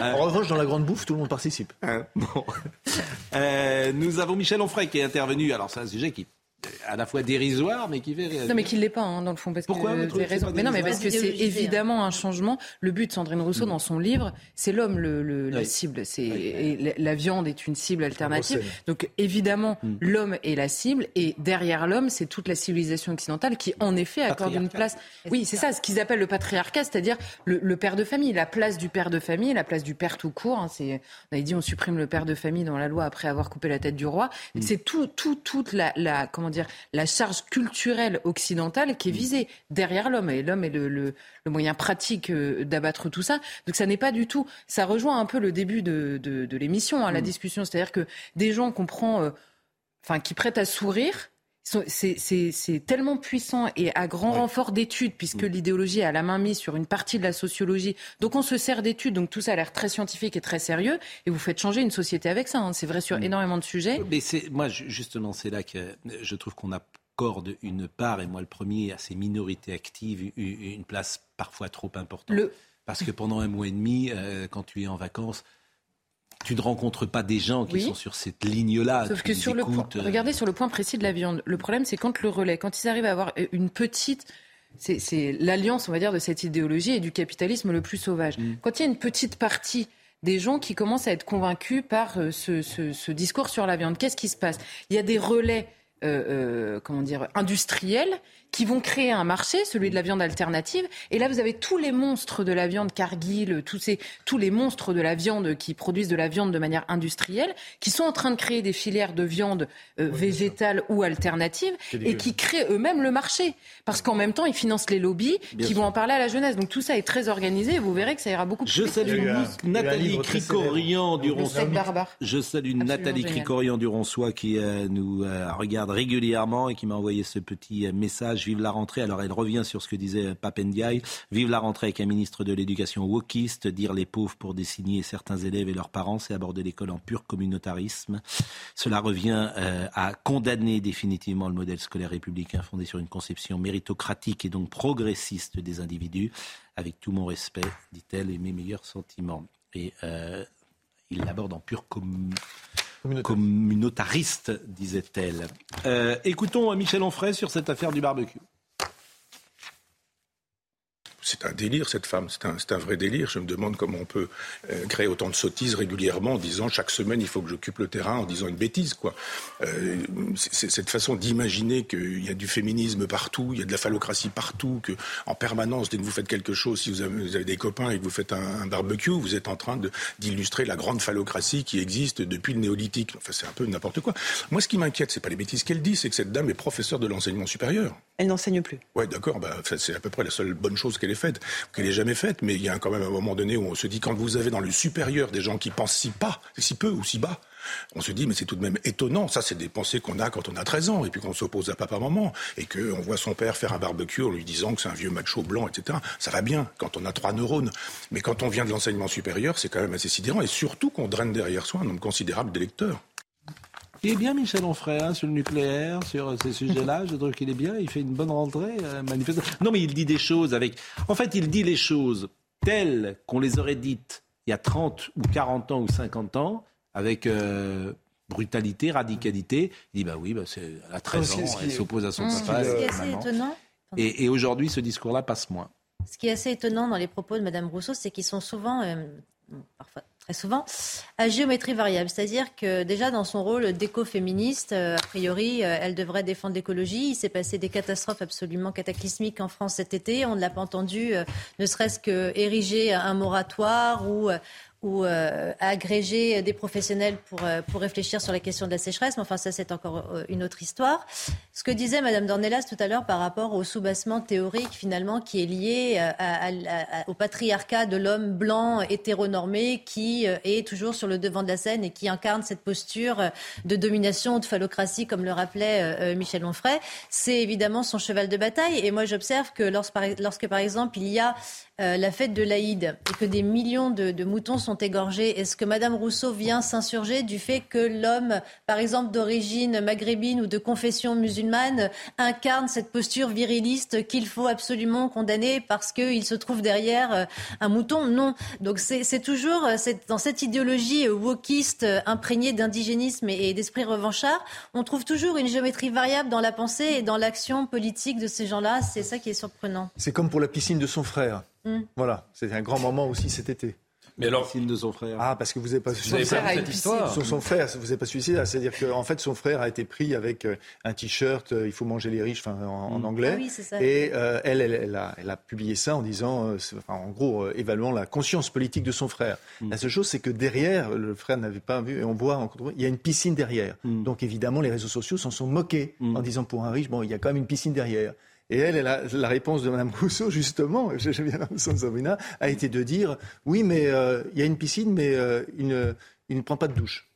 Speaker 5: en revanche, dans la grande bouffe, tout le monde participe.
Speaker 1: Hein, bon. euh, nous avons Michel Onfray qui est intervenu. Alors, c'est un sujet qui à la fois dérisoire, mais qui fait réagir.
Speaker 8: Non, mais qui ne l'est pas, hein, dans le fond. Parce
Speaker 1: Pourquoi
Speaker 8: que,
Speaker 1: vous
Speaker 8: avez raison. Mais non, mais parce que c'est évidemment un changement. Le but de Sandrine Rousseau, dans son livre, c'est l'homme, le, le- la
Speaker 1: Oui.
Speaker 8: cible. C'est, et la, la viande est une cible alternative. Donc, évidemment,
Speaker 1: Mm.
Speaker 8: l'homme est la cible. Et derrière l'homme, c'est toute la civilisation occidentale qui, en effet, accorde une place. Oui, c'est ça, ce qu'ils appellent le patriarcat, c'est-à-dire le, le père de famille, la place du père de famille, la place du père tout court. hein, c'est, on avait dit, on supprime le père de famille dans la loi après avoir coupé la tête du roi.
Speaker 1: Mm.
Speaker 8: C'est tout, tout, toute la, la, comment dire, la charge culturelle occidentale qui est visée derrière l'homme. Et l'homme est le, le, le moyen pratique euh, d'abattre tout ça. Donc ça n'est pas du tout. Ça rejoint un peu le début de, de, de l'émission, hein, la discussion. C'est-à-dire que des gens qu'on prend, euh, enfin, qui prêtent à sourire. C'est tellement puissant et à grand renfort d'études, puisque l'idéologie a la main mise sur une partie de la sociologie. Donc on se sert d'études, donc tout ça a l'air très scientifique et très sérieux, et vous faites changer une société avec ça. hein. C'est vrai sur énormément de sujets.
Speaker 1: Mais moi ju- justement c'est là que je trouve qu'on accorde une part et moi le premier à ces minorités actives une place parfois trop importante.
Speaker 8: Le-
Speaker 1: Parce que pendant un mois et demi, euh, quand tu es en vacances, tu ne rencontres pas des gens qui
Speaker 8: Oui.
Speaker 1: sont sur cette ligne-là.
Speaker 8: Sauf que sur le point,
Speaker 1: euh,
Speaker 8: regardez sur le point précis de la viande. Le problème, c'est quand le relais, quand ils arrivent à avoir une petite, c'est l'alliance, on va dire, de cette idéologie et du capitalisme le plus sauvage.
Speaker 1: Mm.
Speaker 8: Quand il y a une petite partie des gens qui commencent à être convaincus par euh, ce, ce- ce discours sur la viande, qu'est-ce qui se passe? Il y a des relais, euh, euh, comment dire, industriels qui vont créer un marché, celui de la viande alternative. Et là, vous avez tous les monstres de la viande Cargill, tous, ces, tous les monstres de la viande qui produisent de la viande de manière industrielle, qui sont en train de créer des filières de viande euh, végétale ou alternative et qui créent eux-mêmes le marché. Parce qu'en même temps, ils financent les lobbies
Speaker 1: Bien
Speaker 8: qui
Speaker 1: sûr.
Speaker 8: vont en parler à la jeunesse. Donc tout ça est très organisé et vous verrez que ça ira beaucoup plus
Speaker 1: Je
Speaker 8: vite.
Speaker 1: salue
Speaker 5: eu un
Speaker 1: Nathalie Cricorian du. Je salue Nathalie. Cricorian du Ronsois qui euh, nous euh, regarde régulièrement et qui m'a envoyé ce petit euh, Vive la rentrée. Alors elle revient sur ce que disait Papendiaï. Vive la rentrée avec un ministre de l'éducation wokiste. Dire les pauvres pour désigner certains élèves et leurs parents, c'est aborder l'école en pur communautarisme. Cela revient euh, à condamner définitivement le modèle scolaire républicain fondé sur une conception méritocratique et donc progressiste des individus. Avec tout mon respect, dit-elle, et mes meilleurs sentiments. Et euh, il l'aborde en pur com- communautariste, disait-elle. Euh, écoutons Michel Onfray sur cette affaire du barbecue.
Speaker 9: C'est un délire, cette femme. C'est un, un vrai délire. Je me demande comment on peut euh, créer autant de sottises régulièrement en disant chaque semaine il faut que j'occupe le terrain en disant une bêtise, quoi. Euh, c'est, cette façon d'imaginer qu'il y a du féminisme partout, il y a de la phallocratie partout, que en permanence, dès que vous faites quelque chose, si vous avez, vous avez des copains et que vous faites un, un barbecue, vous êtes en train d'illustrer la grande phallocratie qui existe depuis le néolithique. Enfin, c'est un peu n'importe quoi. Moi, ce qui m'inquiète, c'est pas les bêtises qu'elle dit, c'est que cette dame est professeure de l'enseignement supérieur.
Speaker 16: Elle n'enseigne plus.
Speaker 9: Ouais, d'accord. Bah, c'est à peu près la seule bonne chose qu'elle ait faite, qu'elle ait jamais faite. Mais il y a quand même un moment donné où on se dit quand vous avez dans le supérieur des gens qui pensent si si peu ou si bas. On se dit, mais c'est tout de même étonnant. Ça, c'est des pensées qu'on a quand on a 13 ans et puis qu'on s'oppose à papa-maman et qu'on voit son père faire un barbecue en lui disant que c'est un vieux macho blanc, etc. Ça va bien quand on a trois neurones. Mais quand on vient de l'enseignement supérieur, c'est quand même assez sidérant et surtout qu'on draine derrière soi un nombre considérable d'électeurs.
Speaker 1: Il est bien Michel Onfray hein, sur le nucléaire, sur euh, ces sujets-là. Je trouve qu'il est bien. Il fait une bonne rentrée, euh, manifestement. Non, mais il dit des choses avec. En fait, il dit les choses telles qu'on les aurait dites il y a 30 ou 40 ans ou 50 ans, avec euh, brutalité, radicalité. Il dit bah oui, bah c'est elle a 13
Speaker 10: Ce
Speaker 1: ans, elle s'oppose à son
Speaker 10: Mmh.
Speaker 1: papa.
Speaker 10: Ce qui est
Speaker 1: et
Speaker 10: assez étonnant.
Speaker 1: Et, et aujourd'hui, ce discours-là passe moins.
Speaker 10: Ce qui est assez étonnant dans les propos de Mme Rousseau, c'est qu'ils sont souvent, euh, parfois très souvent, à géométrie variable. C'est-à-dire que déjà dans son rôle d'éco-féministe, euh, a priori, euh, elle devrait défendre l'écologie. Il s'est passé des catastrophes absolument cataclysmiques en France cet été. On ne l'a pas entendu, euh, ne serait-ce que ériger un moratoire ou ou euh, agréger des professionnels pour, euh, pour réfléchir sur la question de la sécheresse. Mais enfin, ça, c'est encore euh, une autre histoire. Ce que disait Madame Dornelas tout à l'heure par rapport au soubassement théorique, finalement, qui est lié euh, au patriarcat de l'homme blanc hétéronormé qui euh, est toujours sur le devant de la scène et qui incarne cette posture de domination, de phallocratie, comme le rappelait Michel Onfray, c'est évidemment son cheval de bataille. Et moi, j'observe que lorsque lorsque, par exemple, il y a euh, la fête de l'Aïd et que des millions de, moutons sont égorgés, est-ce que Madame Rousseau vient s'insurger du fait que l'homme, par exemple d'origine maghrébine ou de confession musulmane, incarne cette posture viriliste qu'il faut absolument condamner parce qu'il se trouve derrière euh, un mouton? Non. Donc c'est toujours dans cette idéologie wokiste imprégnée d'indigénisme et d'esprit revanchard, on trouve toujours une géométrie variable dans la pensée et dans l'action politique de ces gens-là. C'est ça qui est surprenant.
Speaker 5: C'est comme pour la piscine de son frère. Mm. Voilà, c'était un grand moment aussi cet été.
Speaker 1: Mais alors, de son frère.
Speaker 5: Ah, parce que vous n'avez pas suivi cette histoire. Son, son frère, vous n'avez pas suivi ça. C'est-à-dire qu'en fait, son frère a été pris avec euh, un t-shirt euh, "Il faut manger les riches", enfin en, mm. anglais.
Speaker 10: Ah oui, ça.
Speaker 5: Et euh, elle, elle, a, elle, a, publié ça en disant, enfin, en gros, évaluant la conscience politique de son frère. Mm. La seule chose, c'est que derrière, le frère n'avait pas vu, et on voit, il y a une piscine derrière. Donc évidemment, les réseaux sociaux s'en sont moqués en disant pour un riche, bon, il y a quand même une piscine derrière. Et elle, la réponse de Mme Rousseau, justement, je bien Sabrina, a été de dire oui, mais euh, il y a une piscine, mais euh, il, ne, prend pas de douche.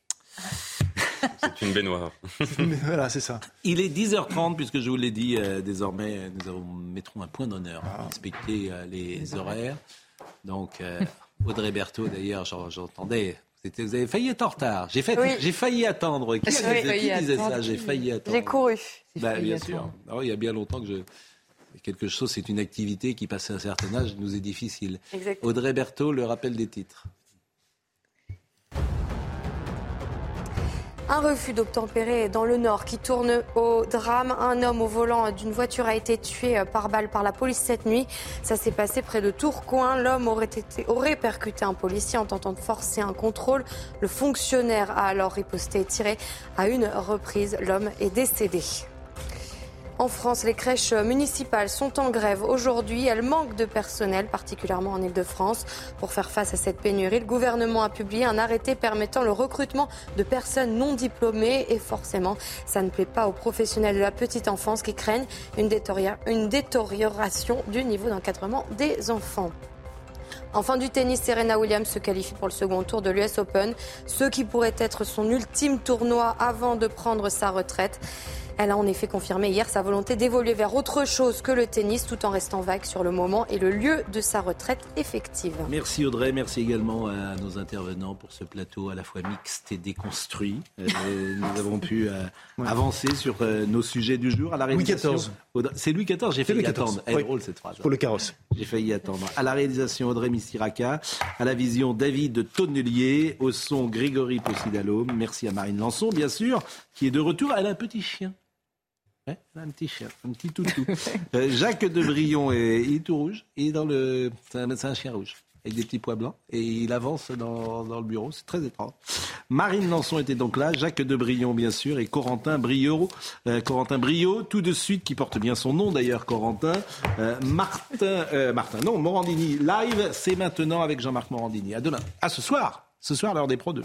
Speaker 7: C'est une baignoire.
Speaker 5: voilà, c'est ça.
Speaker 1: Il est 10h30, puisque je vous l'ai dit, euh, désormais, nous mettrons un point d'honneur à ah. respecter les, horaires. Donc, Audrey Berthaud, d'ailleurs, j'entendais vous avez failli être en retard. J'ai failli attendre. Qui, disait, ça? J'ai failli attendre.
Speaker 2: J'ai couru.
Speaker 1: Bah, bien sûr. Ah il y a bien longtemps que je. Quelque chose, c'est une activité qui, passé un certain âge, nous est difficile. Audrey Berthaud, le rappel des titres.
Speaker 2: Un refus d'obtempérer dans le Nord qui tourne au drame. Un homme au volant d'une voiture a été tué par balle par la police cette nuit. Ça s'est passé près de Tourcoing. L'homme aurait, été, aurait percuté un policier en tentant de forcer un contrôle. Le fonctionnaire a alors riposté et tiré à une reprise. L'homme est décédé. En France, les crèches municipales sont en grève aujourd'hui. Elles manquent de personnel, particulièrement en Ile-de-France. Pour faire face à cette pénurie, le gouvernement a publié un arrêté permettant le recrutement de personnes non diplômées. Et forcément, ça ne plaît pas aux professionnels de la petite enfance qui craignent une, détérioration du niveau d'encadrement des enfants. En fin du tennis, Serena Williams se qualifie pour le second tour de l'US Open, ce qui pourrait être son ultime tournoi avant de prendre sa retraite. Elle a en effet confirmé hier sa volonté d'évoluer vers autre chose que le tennis tout en restant vague sur le moment et le lieu de sa retraite effective.
Speaker 1: Merci Audrey, merci également à nos intervenants pour ce plateau à la fois mixte et déconstruit. Euh, nous avons pu euh, avancer sur euh, nos sujets du jour. À la réalisation,
Speaker 5: Louis XIV.
Speaker 1: C'est Louis XIV, j'ai failli attendre. Elle est drôle cette phrase.
Speaker 5: Pour le carrosse.
Speaker 1: J'ai failli attendre. À la réalisation Audrey Mistiraka, à la vision David Tonnelier, au son Grégory Possidalo. Merci à Marine Lançon, bien sûr, qui est de retour. Elle a un petit chien un petit chien, un petit toutou. Euh, Jacques de Brion, est, il est tout rouge. Il est dans le, c'est un, chien rouge avec des petits pois blancs et il avance dans, le bureau. C'est très étrange. Marine Lançon était donc là, Jacques de Brion bien sûr et Corentin Brio, euh, Corentin Brio tout de suite qui porte bien son nom d'ailleurs Corentin. Euh, Martin, Martin non Morandini live, c'est maintenant avec Jean-Marc Morandini. À demain, à ce soir, ce soir l'heure des Pro 2.